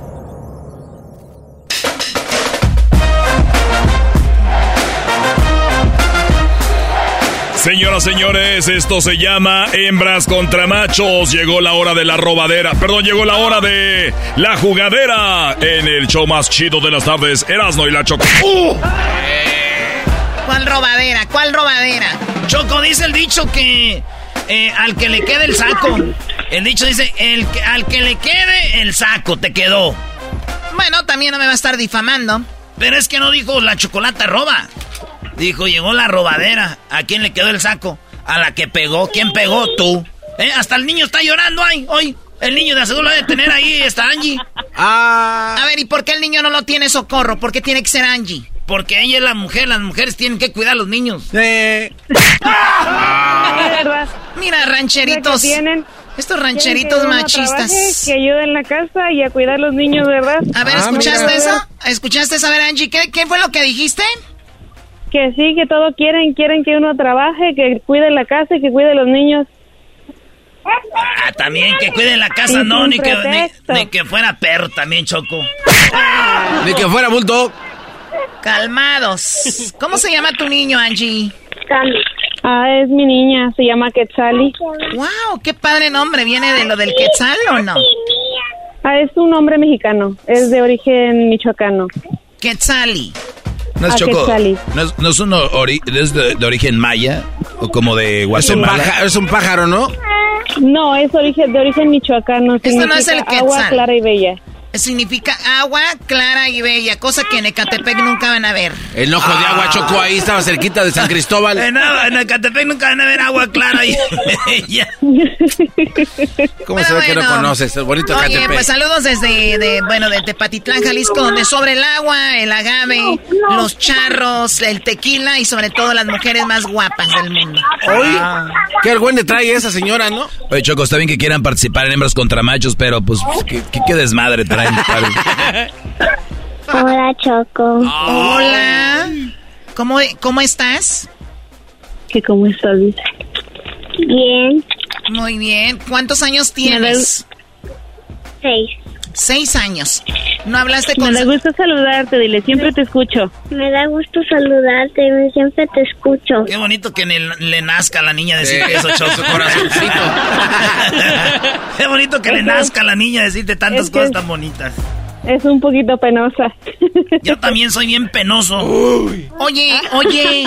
Señoras, señores, esto se llama Hembras contra Machos. Llegó la hora de la robadera. Perdón, llegó la hora de la jugadera en el show más chido de las tardes. Erasmo y la Chocolata. ¡Uh! ¿Cuál robadera? ¿Cuál robadera? Choco, dice el dicho que eh, al que le quede el saco. El dicho dice, el que- al que le quede el saco, te quedó. Bueno, también no me va a estar difamando. Pero es que no dijo la chocolata roba. Dijo, llegó la robadera. ¿A quién le quedó el saco? A la que pegó. ¿Quién pegó? Tú. ¿Eh? Hasta el niño está llorando ahí. Hoy. El niño de aseguro de tener ahí está Angie. Ah. A ver, ¿y por qué el niño no lo tiene socorro? ¿Por qué tiene que ser Angie? Porque ella es la mujer. Las mujeres tienen que cuidar a los niños. Mira, rancheritos. Que tienen- Estos rancheritos que machistas. trabaje, que ayuden en la casa y a cuidar a los niños, ¿verdad? A ver, Ah, ¿escuchaste eso? ¿Escuchaste eso? A ver, Angie, ¿qué, qué fue lo que dijiste? Que sí, que todo quieren, quieren que uno trabaje, que cuide la casa y que cuide los niños. Ah, también que cuide la casa, Sin no, ni que, ni, que fuera perro también, Choco. Ni que fuera bulldog. Calmados. ¿Cómo se llama tu niño, Angie? Ah, es mi niña, se llama Quetzali. Wow, qué padre nombre. ¿Viene de lo del quetzal o no? Ah, es un hombre mexicano, es de origen michoacano. Quetzali. ¿No es Choco? ¿No es, no es un ori- es de, de origen maya? ¿O como de Es un, Guatemala? pájaro, es un pájaro, ¿no? No, es origen, de origen michoacano. Esto no es el significa Agua Quetzal. clara y bella. Significa agua clara y bella, cosa que en Ecatepec nunca van a ver. El ojo de agua Choco ahí estaba cerquita de San Cristóbal. En, Ecatepec nunca van a ver agua clara y bella. ¿Cómo se ve que no conoces? El bonito Oye, Catepec. pues saludos desde, de, bueno, de Tepatitlán, Jalisco, donde sobre el agua, el agave, los charros, el tequila y sobre todo las mujeres más guapas del mundo. Hoy, qué argüende trae esa señora, ¿no? Oye, Choco, está bien que quieran participar en hembras contra machos, pero pues, ¿qué, qué- qué desmadre Hola, Choco. Hola. ¿Cómo, cómo estás? ¿Qué cómo estás? Bien. Muy bien. ¿Cuántos años tienes? Seis. Seis años. ¿No hablaste Me con... da gusto saludarte, dile, siempre te escucho. Me da gusto saludarte, siempre te escucho. Qué bonito que le nazca a la niña decirte Sí, eso, Choco. su corazoncito. Qué bonito que le nazca a la niña decirte tantas cosas tan bonitas. Es un poquito penosa. Yo también soy bien penoso. Oye, oye,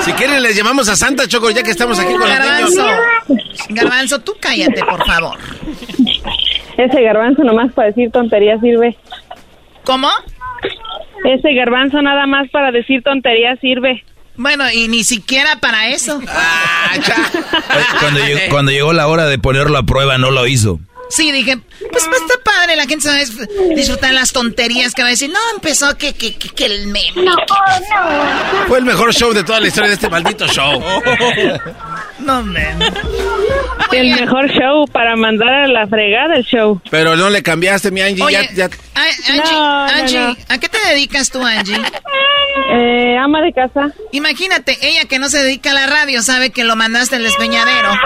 Si quieren les llamamos a Santa Choco ya que estamos aquí con los Garbanzo. niños. Garbanzo, tú cállate, por favor. Ese garbanzo nomás para decir tonterías sirve. ¿Cómo? Ese garbanzo nada más para decir tonterías sirve. Bueno, y ni siquiera para eso. Ah, Cuando llegó, cuando llegó la hora de ponerlo a prueba, no lo hizo. Sí, dije, pues, pues, está padre, la gente sabe disfrutar las tonterías que va a decir. No, empezó que, que, que, que el meme. Fue el mejor show de toda la historia de este maldito show. No, men. El mejor show para mandar a la fregada el show. Pero no le cambiaste, mi Angie. Oye, ya, Angie, No, no, no. ¿a qué te dedicas tú, Angie? Eh, ama de casa. Imagínate, ella que no se dedica a la radio sabe que lo mandaste al despeñadero.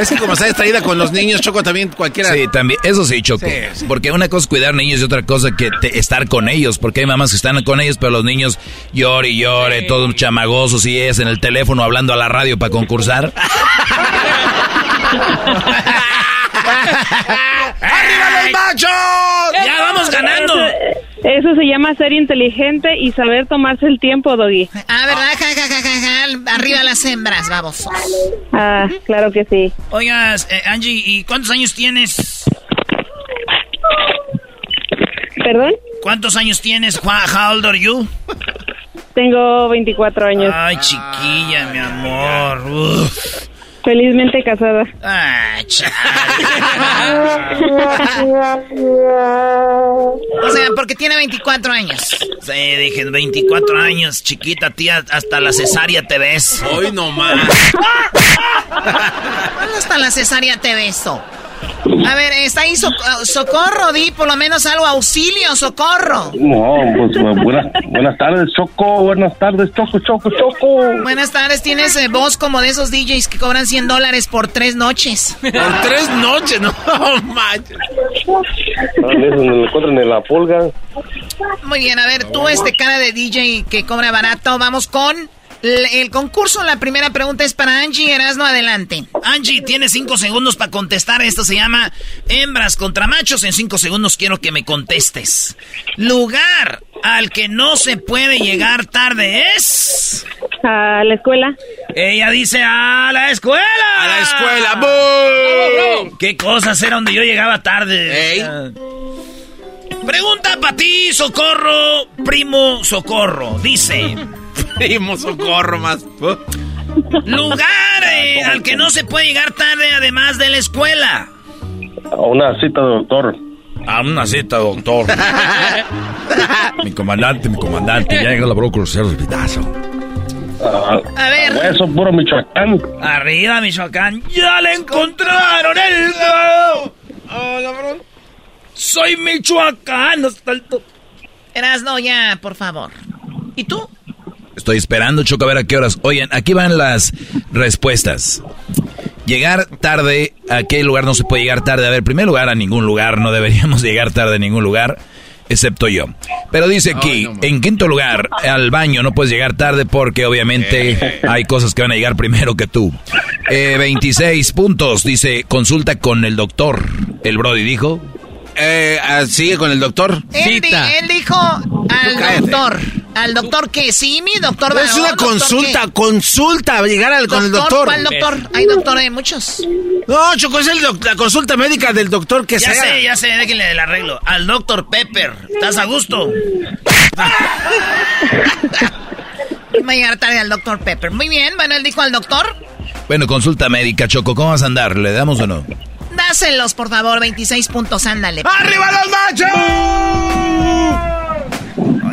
Es que como está distraída con los niños, Choco también cualquiera. Sí, también, eso sí, Choco. Sí, sí. Porque una cosa es cuidar niños y otra cosa que te- estar con ellos. Porque hay mamás que están con ellos, pero los niños llore y llore, todos chamagosos y es en el teléfono hablando a la radio para concursar. ¡Arriba los machos! ¡Ya vamos ganando! Eso, se llama ser inteligente y saber tomarse el tiempo, Doggy. Ah, ¿verdad? Ja, ja, ja. Arriba las hembras, babosos. Ah, claro que sí. Oigas, eh, Angie, ¿y cuántos años tienes? ¿Perdón? ¿Cuántos años tienes? How how old are you? Tengo 24 años. Ay, chiquilla, mi amor. Uf. Felizmente casada. Ay, chale. O sea, porque tiene 24 años. Sí, dije, 24 años, chiquita, tía, hasta la cesárea te ves. Hoy nomás. ¿Cuándo hasta la cesárea te beso? A ver, está ahí so- ah, socorro, di por lo menos algo, auxilio, socorro. No, pues bu- buenas, buenas tardes, Choco. Buenas tardes, Choco, Choco, Choco. Buenas tardes, tienes eh, voz como de esos DJs que cobran 100 dólares por tres noches. Por tres noches, no manches. Veces me lo encuentran en la pulga. Muy bien, a ver, tú este cara de DJ que cobra barato, vamos con el concurso. La primera pregunta es para Angie Erasno, adelante. Angie, tienes cinco segundos para contestar. Esto se llama hembras contra machos. En cinco segundos quiero que me contestes. Lugar al que no se puede llegar tarde es... A la escuela. Ella dice a la escuela. A la escuela. ¡Bum! ¿Qué cosas era donde yo llegaba tarde? Ey. Pregunta para ti, Socorro, primo Socorro. Dice, Primo socorro más. lugar eh, al que no se puede llegar tarde además de la escuela. A una cita de doctor. A una cita, doctor. mi comandante, mi comandante, ya llega la brócoli cero de pitazo. A, A ver. Hueso puro Michoacán. Arriba, Michoacán. ¡Ya le encontraron el... Soy Michoacán hasta el... to- Erasno, ya, por favor. ¿Y tú? Estoy esperando, Choco, a ver a qué horas. Oigan, aquí van las respuestas. Llegar tarde, ¿a qué lugar no se puede llegar tarde? A ver, en primer lugar, a ningún lugar, no deberíamos llegar tarde a ningún lugar, excepto yo. Pero dice aquí, en quinto lugar, al baño no puedes llegar tarde porque obviamente hay cosas que van a llegar primero que tú. Eh, 26 puntos, dice, consulta con el doctor. El Brody dijo. Eh, ah, sigue con el doctor. Él, di- él dijo al cállate. doctor. ¿Al doctor qué? ¿Sí, mi doctor? No, es una doctor consulta, qué? consulta, llegar al, con el doctor. ¿Cuál doctor? Hay doctor de muchos. No, Choco, es el doc- la consulta médica del doctor que Ya sea. sé, ya sé, déjenle el arreglo. Al Dr. Pepper. ¿Estás a gusto? Va a llegar tarde al doctor Pepper. Muy bien, bueno, él dijo al doctor. Bueno, consulta médica, Choco, ¿cómo vas a andar? ¿Le damos o no? Dáselos, por favor, 26 puntos, ándale. ¡Arriba los machos!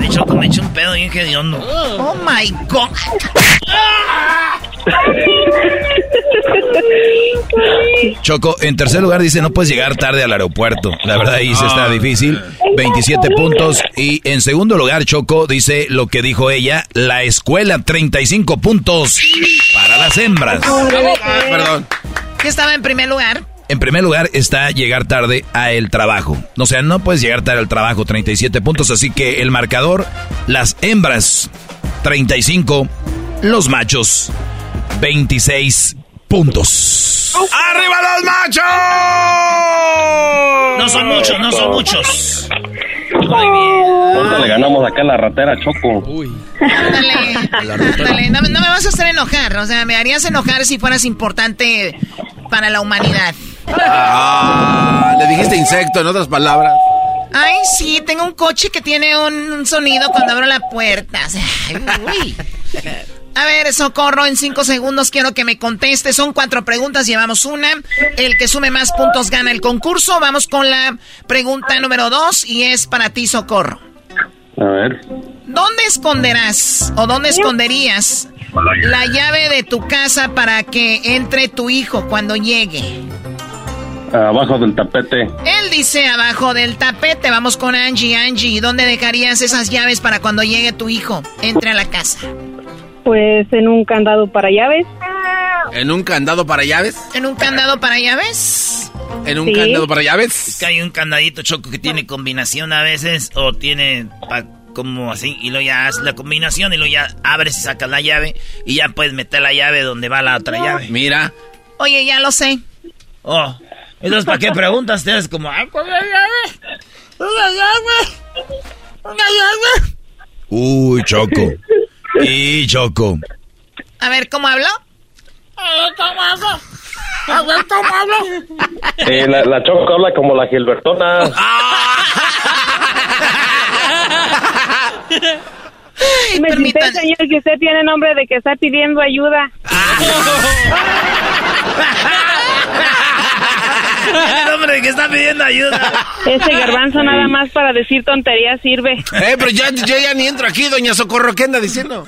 Choco, me eché un pedo bien hediondo. Oh my god. Choco, en tercer lugar dice no puedes llegar tarde al aeropuerto. La verdad ahí sí está difícil. 27 puntos. Y en segundo lugar, Choco dice lo que dijo ella, la escuela, 35 puntos para las hembras. Perdón. ¿Qué estaba en primer lugar? En primer lugar está llegar tarde a el trabajo. O sea, no puedes llegar tarde al trabajo, 37 puntos. Así que el marcador, las hembras, 35, los machos, 26 puntos. ¡Arriba los machos! No son muchos, no son muchos. ¿Cuánto le ganamos acá en la ratera, Choco? Ándale, ándale, no, me- no me vas a hacer enojar. O sea, me harías enojar si fueras importante para la humanidad. Ah, le dijiste insecto, en otras palabras. Ay, sí, tengo un coche que tiene un sonido cuando abro la puerta. Uy. A ver, Socorro, en cinco segundos quiero que me conteste. Son cuatro preguntas, llevamos una. El que sume más puntos gana el concurso. Vamos con la pregunta número dos y es para ti, Socorro. A ver. ¿Dónde esconderás o dónde esconderías la llave de tu casa para que entre tu hijo cuando llegue? Abajo del tapete. Él dice abajo del tapete. Vamos con Angie. Angie, ¿dónde dejarías esas llaves para cuando llegue tu hijo? Entre a la casa. Pues en un candado para llaves. ¿En un candado para llaves? ¿En un candado para llaves? ¿En un Sí. candado para llaves? Es que hay un candadito choco que tiene combinación a veces o tiene pa- como así y luego ya haces la combinación y luego ya abres y sacas la llave y ya puedes meter la llave donde va la otra llave. Mira. Oye, ya lo sé. Oh, entonces ¿para qué preguntas? Ustedes como, "Ay, ¿cuál es la llave? Una llave. Una llave. Uy, Choco. Y Choco. A ver, ¿cómo hablo? A ver, ¿cómo hablo? A ver, ¿cómo hablo? Eh, la, la Choco habla como la Gilbertona. Me dice, señor, que usted tiene nombre de que está pidiendo ayuda. El hombre que está pidiendo ayuda. Ese garbanzo nada más para decir tonterías sirve. Eh, pero ya, yo ya ni entro aquí, doña Socorro. ¿Qué anda diciendo?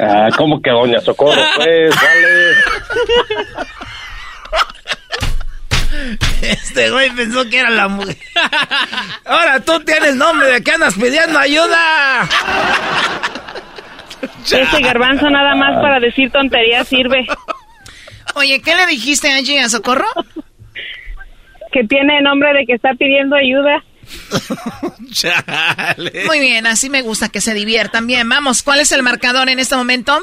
Ah, ¿cómo que doña Socorro? Pues, vale. Este güey pensó que era la mujer. Ahora tú tienes nombre de que andas pidiendo ayuda. Ese garbanzo nada más para decir tonterías sirve. Oye, ¿qué le dijiste Angie a Socorro? Que tiene nombre de que está pidiendo ayuda. Muy bien, así me gusta que se diviertan. Bien, vamos, ¿cuál es el marcador en este momento?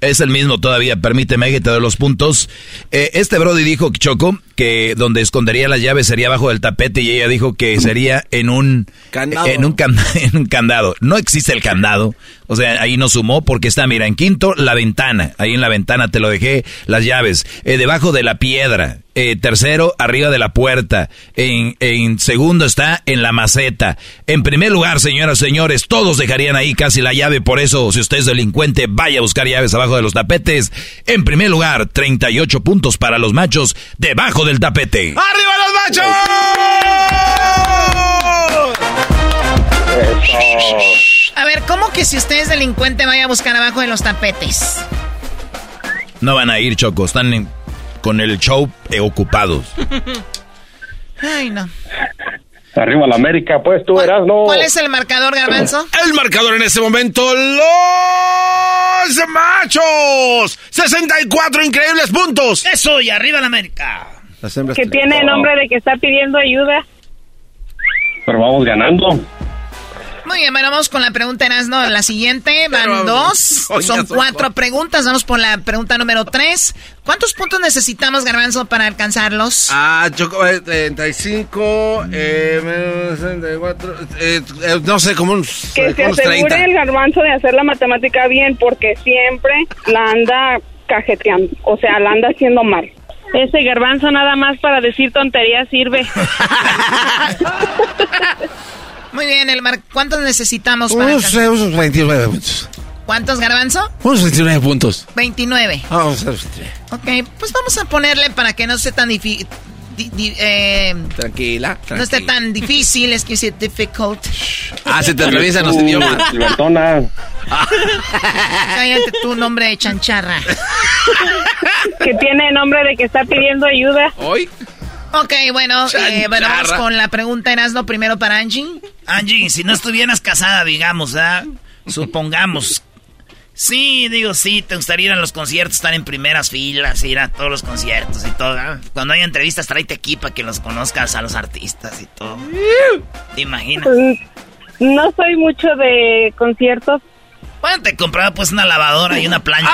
Es el mismo todavía, permíteme que te doy los puntos. Eh, este Brody dijo, Choco, que donde escondería las llaves sería abajo del tapete y ella dijo que sería en un Candado. En un, can- en un candado. No existe el candado. O sea, ahí no sumó porque está, mira, en quinto, la ventana. Ahí en la ventana te lo dejé, las llaves. Eh, debajo de la piedra. Eh, tercero, arriba de la puerta. En, en segundo está en la maceta. En primer lugar, señoras y señores, todos dejarían ahí casi la llave. Por eso, si usted es delincuente, vaya a buscar llaves abajo de los tapetes. En primer lugar, 38 puntos para los machos debajo del tapete. ¡Arriba los machos! A ver, ¿cómo que si usted es delincuente vaya a buscar abajo de los tapetes? No van a ir, Choco. Están en- con el show eh, ocupados. Ay, no. Arriba la América, pues tú verás, ¿no? ¿Cuál es el marcador, Garbanzo? El marcador en este momento, los machos. 64 increíbles puntos. Eso, y arriba la América. Las hembras Que tiene nombre de que está pidiendo ayuda. Pero vamos ganando. Muy bien, bueno, vamos con la pregunta Erasno. La siguiente, van dos. Son cuatro preguntas. Vamos por la pregunta número tres. ¿Cuántos puntos necesitamos, Garbanzo, para alcanzarlos? Ah, Choco, eh, 35, eh, menos 64, eh, eh, no sé, como unos, Que eh, se unos asegure 30. el garbanzo de hacer la matemática bien porque siempre la anda cajeteando, o sea, la anda haciendo mal. Ese garbanzo nada más para decir tonterías sirve. Muy bien, Elmar. ¿Cuántos necesitamos para Unos, unos 29 puntos. ¿Cuántos, Garbanzo? Unos 29 puntos. 29. Vamos a ver. Ok, pues vamos a ponerle para que no sea tan difícil. Tranquila, no esté tranquila. tan difícil, es que sea difficult. Ah, se te atraviesan los idiomas. Silbertona. Cállate tu nombre de chancharra. que tiene nombre de que está pidiendo ayuda. ¿Hoy? Ok, bueno, eh, bueno, vamos con la pregunta Erasno primero para Angie. Angie, si no estuvieras casada, digamos, ¿verdad? Supongamos. Sí, digo, sí, te gustaría ir a los conciertos, estar en primeras filas, ir a todos los conciertos y todo. ¿verdad? Cuando hay entrevistas, tráete aquí para que los conozcas a los artistas y todo. ¿Te imaginas? Pues, no soy mucho de conciertos. Bueno, te compraba pues una lavadora y una plancha.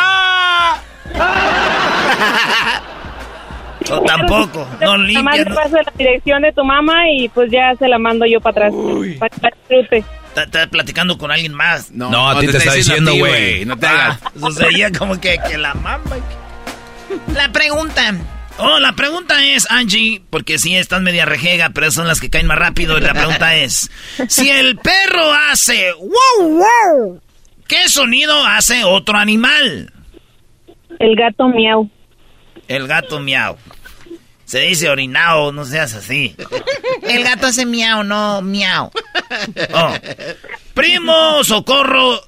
O tampoco, no Nada más limpias. le paso la dirección de tu mamá y pues ya se la mando yo para atrás. Para que la disfrute. Estás platicando con alguien más. No, a ti te, está diciendo, güey. No te hagas. Ah, eso sería como que, que la mamá. La pregunta. Oh, la pregunta es, Angie, porque sí, estás media rejega, pero son las que caen más rápido. Y la pregunta es: si el perro hace wow, wow, ¿qué sonido hace otro animal? El gato miau. El gato miau. Se dice orinao, no seas así. El gato hace miau, no miau. Oh. Primo, socorro,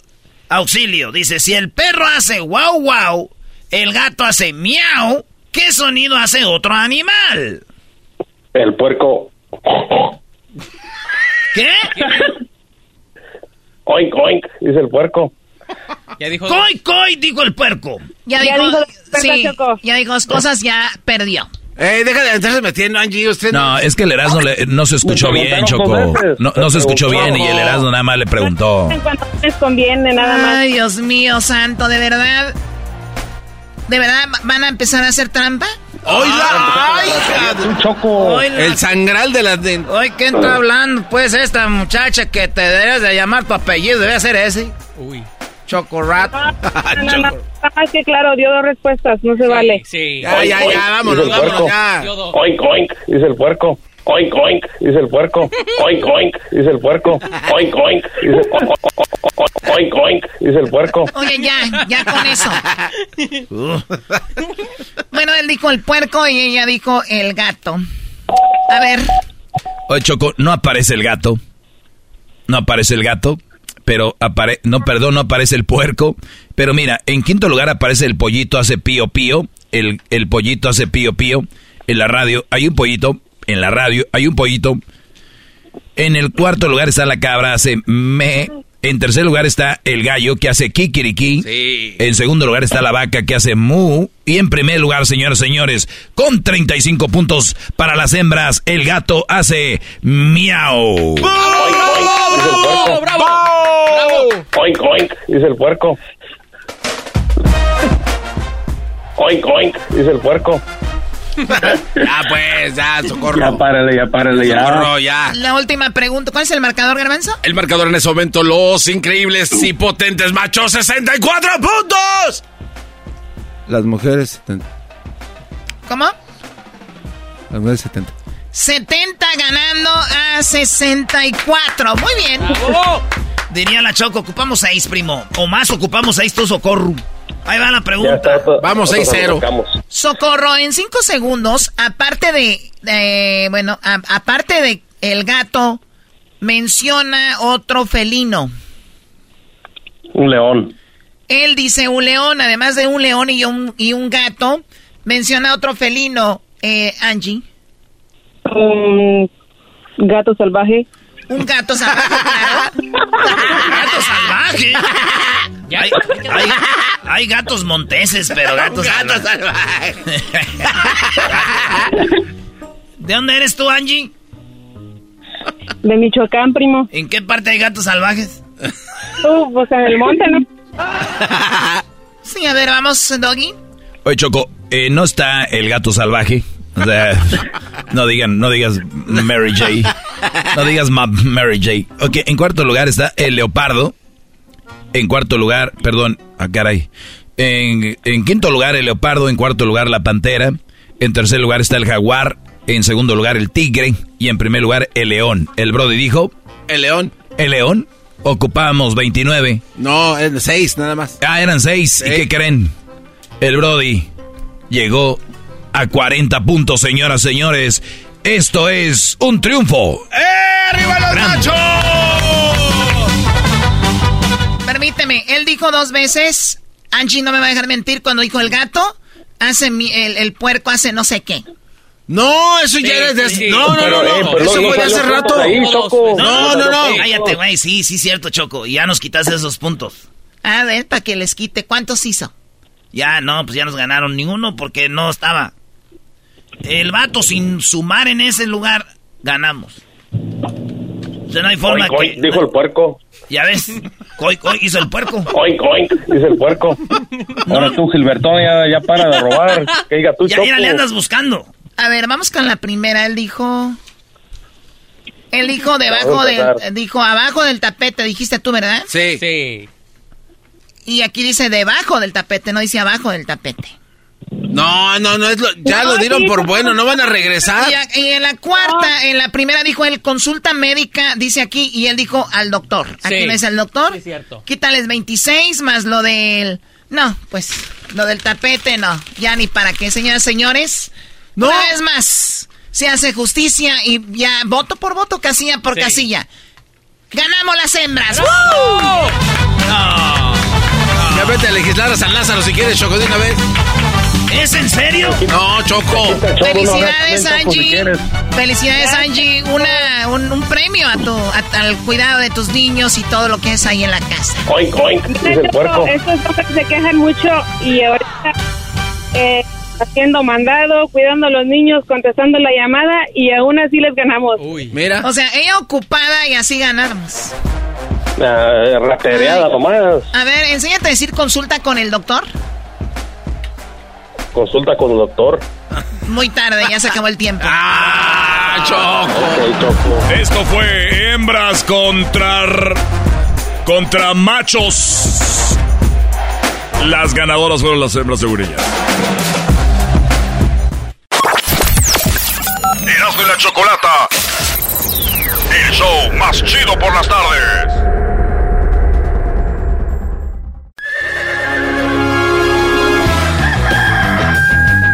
auxilio. Dice, si el perro hace wow, wow, el gato hace miau, ¿qué sonido hace otro animal? El puerco. ¿Qué? Oink, oink, dice el puerco. Ya dijo... Coy, coy, dijo el puerco. Ya, Ya dijo, dijo sí, ya dijo cosas, ya perdió. Eh, deja de estarse metiendo, Angie. Usted No, es que el Erasmo le- no se escuchó bien, Choco. veces. No, no se escuchó bien y el Erasmo nada más le preguntó. En cuanto les conviene, nada más. Ay, Dios mío, santo, de verdad. ¿De verdad van a empezar a hacer trampa? ¡Oiga! ¡Ay, Un choco. El sangral de las de... Oye, ¿quién está hablando? Pues esta muchacha que te debes de llamar tu apellido, debe ser ese. Uy. Chocorrat. No, no, no. Ah, que claro, dio dos respuestas, no se vale. Sí. Ya, ya, ya, vámonos, Dice el vámonos, puerco. ya. Oink, oink, dice el puerco. Oink, oink, dice el puerco. Oink, oink, dice el puerco. Oink, oink, dice Oink, oink, dice el puerco. Oye, ya, ya con eso. Bueno, él dijo el puerco y ella dijo el gato. A ver, Oye, Choco, no aparece el gato. No aparece el gato. Pero apare no, perdón, no aparece el puerco. Pero mira, en quinto lugar aparece el pollito hace pío pío. El, el pollito hace pío pío. En la radio hay un pollito. En la radio hay un pollito. En el cuarto lugar está la cabra, hace me. En tercer lugar está el gallo que hace kikiriki. Sí. En segundo lugar está la vaca que hace mu. Y en primer lugar, señores, señores, con 35 puntos para las hembras, el gato hace miau. ¡Bravo! ¡Bravo! Oink, oink, dice el puerco. Oink, oink, dice el puerco. Ya, pues, ya, socorro. Ya párale, ya párale, ya. Socorro, ya. la última pregunta. ¿Cuál es el marcador, Garbanzo? El marcador en ese momento, los increíbles y potentes machos, 64 puntos. Las mujeres, 70. ¿Cómo? Las mujeres, 70. 70 ganando a 64. Muy bien. Diría la Choco, ocupamos seis, primo. O más, ocupamos seis, tú socorro. Ahí va la pregunta. está. Vamos, nosotros 6-0. arrancamos. Socorro, en 5 segundos, aparte de, de- bueno, a- aparte de el gato, menciona otro felino. Un león. Él dice un león, además de un león y un, y un gato, menciona otro felino, eh, Angie. Un gato salvaje. Un gato salvaje, claro. Gato salvaje. Hay, hay- hay gatos monteses, pero gatos salvajes. ¿De dónde eres tú, Angie? De Michoacán, primo. ¿En qué parte hay gatos salvajes? Uh, pues en el monte, ¿no? Sí, a ver, vamos, Doggy. Oye, Choco, eh, no está el gato salvaje. O sea, no digan, no digas Mary J. No digas ma- Mary J. Ok, en cuarto lugar está el leopardo. En cuarto lugar, perdón, ah, caray. En, en quinto lugar el leopardo, en cuarto lugar la pantera. En tercer lugar está el jaguar. En segundo lugar el tigre. Y en primer lugar el león. El Brody dijo. El león. El león. Ocupábamos 29. No, es seis nada más. Ah, eran seis. ¿Y qué creen? El Brody llegó a 40 puntos, señoras, señores. Esto es un triunfo. ¡Eh, arriba los machos! Permíteme, él dijo dos veces, Angie no me va a dejar mentir, cuando dijo el gato, hace mi- el, el puerco hace no sé qué. No, eso ya era de... sí. No, no, Pero, no, eh, no. pero Eso no fue de hace rato. ahí, Choco. No, no, no. Cállate, güey. Sí, sí, cierto, Choco. Y ya nos quitaste esos puntos. A ver, para que les quite, ¿cuántos hizo? Ya, no, pues ya nos ganaron ninguno porque no estaba. El vato sin sumar en ese lugar, ganamos. O sea, no hay forma Oink, que... oink, dijo el puerco. Ya ves, coy, coy, hizo el puerco. Oink, oink, dice el puerco. Ahora tú, Gilbertón, ya, ya para de robar. Que diga tú, Ya, mira, le andas buscando. A ver, vamos con la primera, él dijo... Él dijo debajo del... Dijo abajo del tapete, dijiste tú, ¿verdad? Sí. Sí. Y aquí dice debajo del tapete, no dice abajo del tapete. No, no, no es lo, ya No, lo dieron sí, por no. bueno, no van a regresar. Y, a- y en la cuarta, en la primera dijo él, consulta médica, dice aquí, y él dijo al doctor. Aquí Sí. no es el doctor. Sí, es cierto. Quítales 26 más lo del... No, pues lo del tapete no. Ya ni para qué, señoras señores. No. Una vez más, se hace justicia y ya voto por voto, casilla por Sí. casilla. ¡Ganamos las hembras! ¡Bravo! Ya vete a legislar a San Lázaro si quieres, Choco, de una vez. ¿Es en serio? No, Choco. Felicidades, Angie. Felicidades, Angie. Una, un, un premio a tu, a- al cuidado de tus niños y todo lo que es ahí en la casa. Oink, oink, dice el puerco. Estos hombres se quejan mucho y ahorita eh, haciendo mandado, cuidando a los niños, contestando la llamada y aún así les ganamos. Uy. Mira. O sea, ella ocupada y así ganamos. Ah, ratereada nomás. A ver, enséñate a decir consulta con el doctor. Consulta con el doctor. Muy tarde, ya se acabó el tiempo. Ah, Choco. Esto fue hembras contra contra machos. Las ganadoras fueron las hembras de Uriña. Erasmo y la Chocolata. El show más chido por las tardes.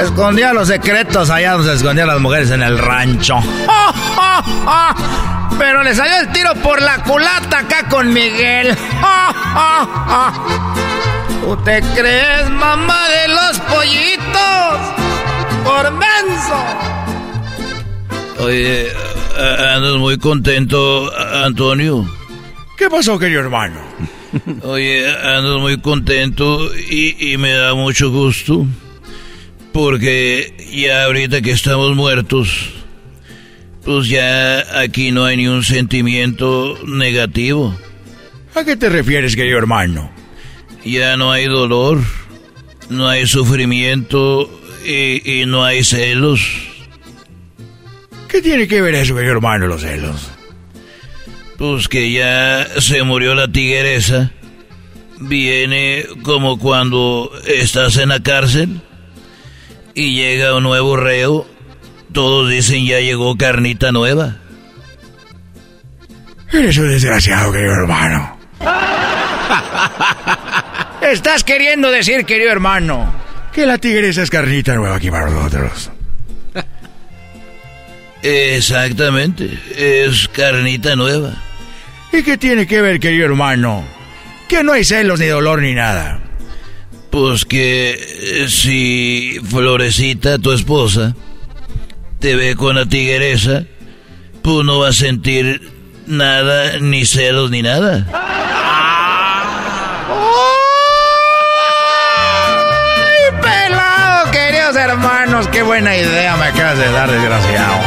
¡Oh! Escondía los secretos allá donde se escondían las mujeres en el rancho. ¡Oh, oh, oh! Pero le salió el tiro por la culata acá con Miguel. ¡Oh, oh, oh! ¿Tú te crees mamá de los pollitos? ¡Por menso! Oye, a- andas muy contento, Antonio. ¿Qué pasó, querido hermano? Oye, andas muy contento y, y me da mucho gusto. Porque ya ahorita que estamos muertos, pues ya aquí no hay ni un sentimiento negativo. ¿A qué te refieres, querido hermano? Ya no hay dolor, no hay sufrimiento y, y no hay celos. ¿Qué tiene que ver eso, querido hermano, los celos? Pues que ya se murió la tigresa. Viene como cuando estás en la cárcel y llega un nuevo reo. Todos dicen ya llegó carnita nueva. Eres un desgraciado, querido hermano. Estás queriendo decir, querido hermano, que la tigresa es carnita nueva aquí para nosotros. Exactamente, es carnita nueva. ¿Y qué tiene que ver, querido hermano? Que no hay celos, ni dolor, ni nada. Pues que eh, si Florecita, tu esposa, te ve con la tigresa, pues no va a sentir nada, ni celos, ni nada. ¡Ay, pelado, queridos hermanos! ¡Qué buena idea me acabas de dar, desgraciado!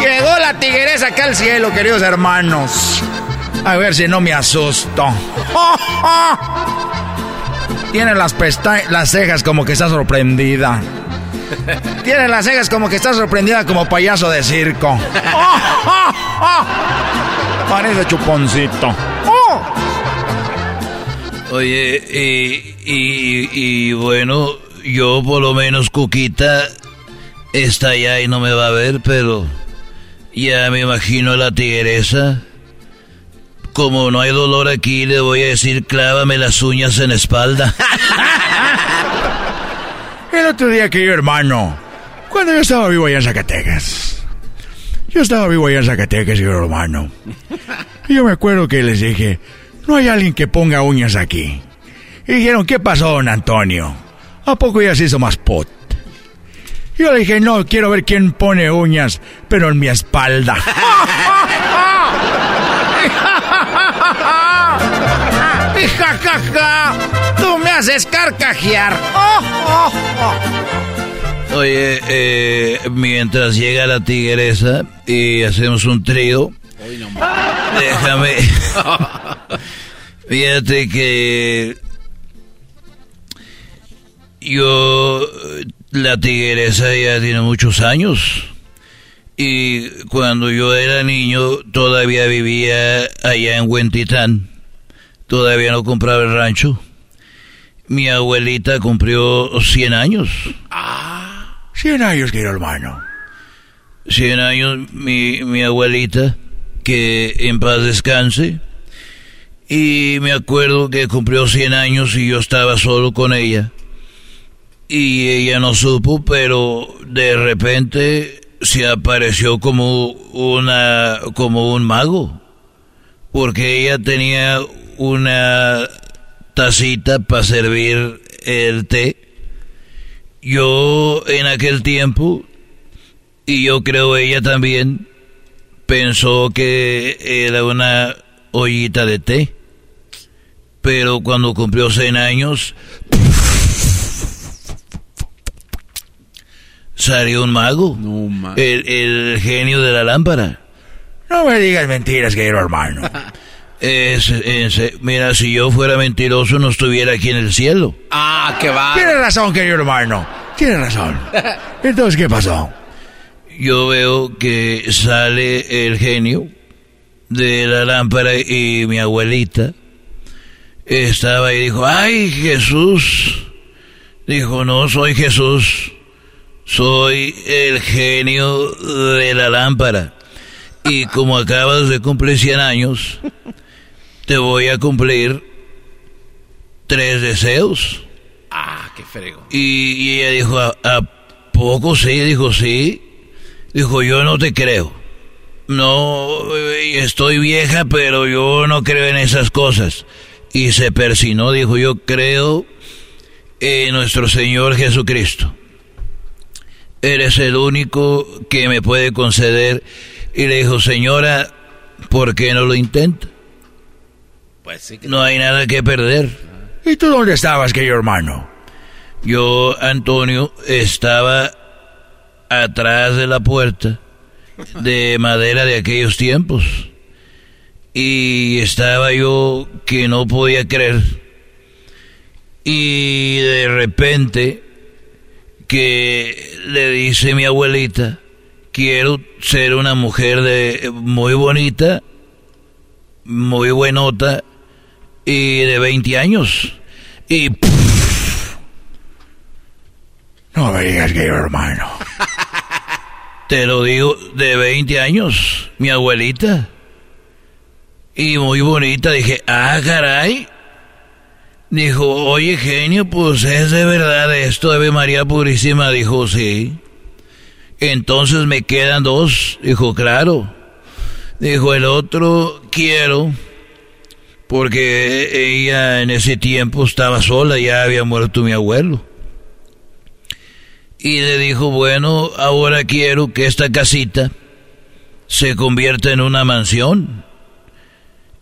Llegó la tigresa acá al cielo, queridos hermanos. A ver si no me asusto. Tiene las las cejas como que está sorprendida. Tiene las cejas como que está sorprendida como payaso de circo. Parece chuponcito. Oye, y, bueno, yo por lo menos Cuquita está allá y no me va a ver, pero ya me imagino la tigresa. Como no hay dolor aquí, le voy a decir clávame las uñas en la espalda. El otro día, querido hermano, cuando yo estaba vivo allá en Zacatecas. Yo estaba vivo allá en Zacatecas, querido hermano. Y yo me acuerdo que les dije, no hay alguien que ponga uñas aquí. Y dijeron, ¿qué pasó, don Antonio? ¿A poco ya se hizo más pot? Yo le dije, no, quiero ver quién pone uñas, pero en mi espalda. ja, ja, ja! ¡Tú me haces carcajear! ¡Oh, oh, oh! Oye, eh, mientras llega la tigresa y hacemos un trío, déjame. Fíjate que yo, la tigresa ya tiene muchos años. Y cuando yo era niño todavía vivía allá en Huentitán. Todavía no compraba el rancho. Mi abuelita cumplió 100 años. Ah, 100 años, querido hermano. 100 años mi, mi abuelita, que en paz descanse. Y me acuerdo que cumplió 100 años y yo estaba solo con ella. Y ella no supo, pero de repente se apareció como una como un mago. Porque ella tenía una tacita para servir el té. Yo en aquel tiempo, y yo creo ella también, pensó que era una ollita de té. Pero cuando cumplió 100 años, salió un mago. el, el genio de la lámpara. No me digas mentiras, querido hermano. Es, es- mira, si yo fuera mentiroso no estuviera aquí en el cielo. Ah, qué va. Tienes razón, querido hermano. Tienes razón. Entonces, ¿qué pasó? Yo veo que sale el genio de la lámpara y mi abuelita estaba y dijo, ay Jesús. Dijo, no soy Jesús, soy el genio de la lámpara. Y como acabas de cumplir 100 años, te voy a cumplir tres deseos. Ah, qué frego. Y, y ella dijo, ¿A, a poco sí? Dijo, sí. Dijo, yo no te creo. No, estoy vieja, pero yo no creo en esas cosas. Y se persinó, dijo, yo creo en nuestro Señor Jesucristo. Eres el único que me puede conceder. Y le dijo, señora, ¿por qué no lo intenta? Pues sí No hay nada que perder. ¿Y tú dónde estabas, querido hermano? Yo, Antonio, estaba atrás de la puerta de madera de aquellos tiempos. Y estaba yo que no podía creer. Y de repente que le dice mi abuelita, quiero ser una mujer de muy bonita, muy buenota y de 20 años. Y No me digas, querido hermano. Te lo digo, de 20 años, mi abuelita. Y muy bonita, dije, ah, caray. Dijo, oye, genio, pues es de verdad esto, Ave María Purísima. Dijo, sí. Entonces me quedan dos. Dijo, claro. Dijo, el otro quiero porque ella en ese tiempo estaba sola, ya había muerto mi abuelo. Y le dijo, bueno, ahora quiero que esta casita se convierta en una mansión.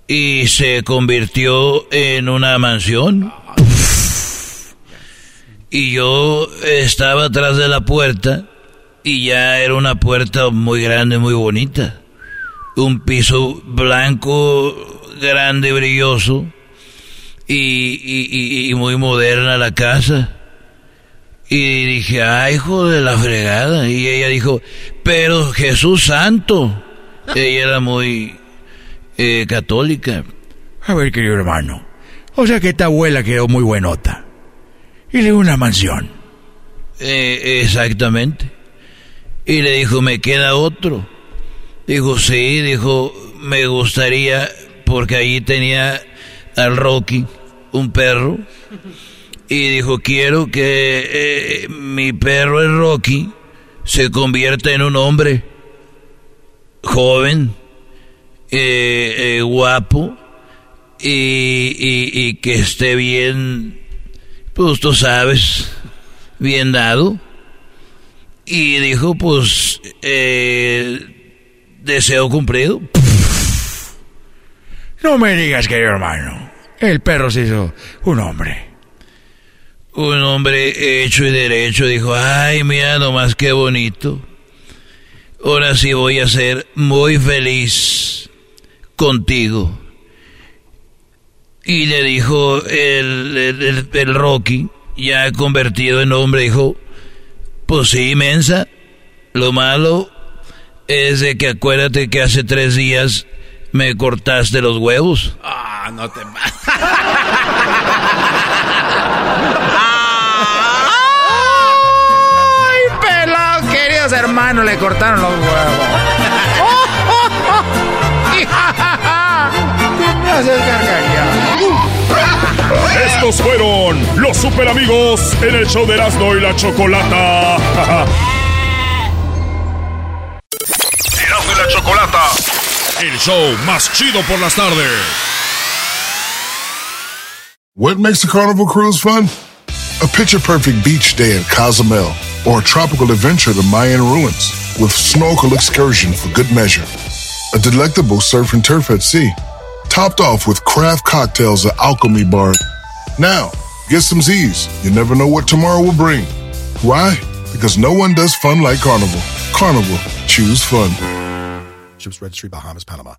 Y se convirtió en una mansión. Y yo estaba atrás de la puerta y ya era una puerta muy grande, muy bonita. Un piso blanco, grande, brilloso y, y, muy moderna la casa. Y dije, ay, hijo de la fregada. Y ella dijo, pero Jesús Santo. ella era muy eh, católica. A ver, querido hermano. O sea que esta abuela quedó muy buenota. Y le dio una mansión. Eh, exactamente. Y le dijo, me queda otro. Dijo, sí, dijo, me gustaría porque allí tenía al Rocky, un perro, y dijo, quiero que eh, mi perro, el Rocky, se convierta en un hombre joven, eh, eh, guapo, y, y, que esté bien, pues tú sabes, bien dado. Y dijo, pues, deseo cumplido. No me digas, querido hermano. El perro se hizo un hombre. Un hombre hecho y derecho dijo, ay, mira nomás qué bonito. Ahora sí voy a ser muy feliz contigo. Y le dijo el, el, Rocky, ya convertido en hombre, dijo, pues sí, mensa. Lo malo es de que acuérdate que hace tres días me cortaste los huevos. Ah, no te ¡Ay, pelado, queridos hermanos! Le cortaron los huevos. Estos fueron los super amigos en el show de Erasmo y la Chocolata. Erasmo y la Chocolata el show más chido por las tardes. What makes a carnival cruise fun? A picture perfect beach day in Cozumel or a tropical adventure to Mayan ruins with snorkel excursion for good measure. A delectable surf and turf at sea, topped off with craft cocktails at Alchemy Bar. Now, get some Z's. You never know what tomorrow will bring. Why? Because no one does fun like Carnival. Carnival, choose fun. Ships Registry, Bahamas, Panama.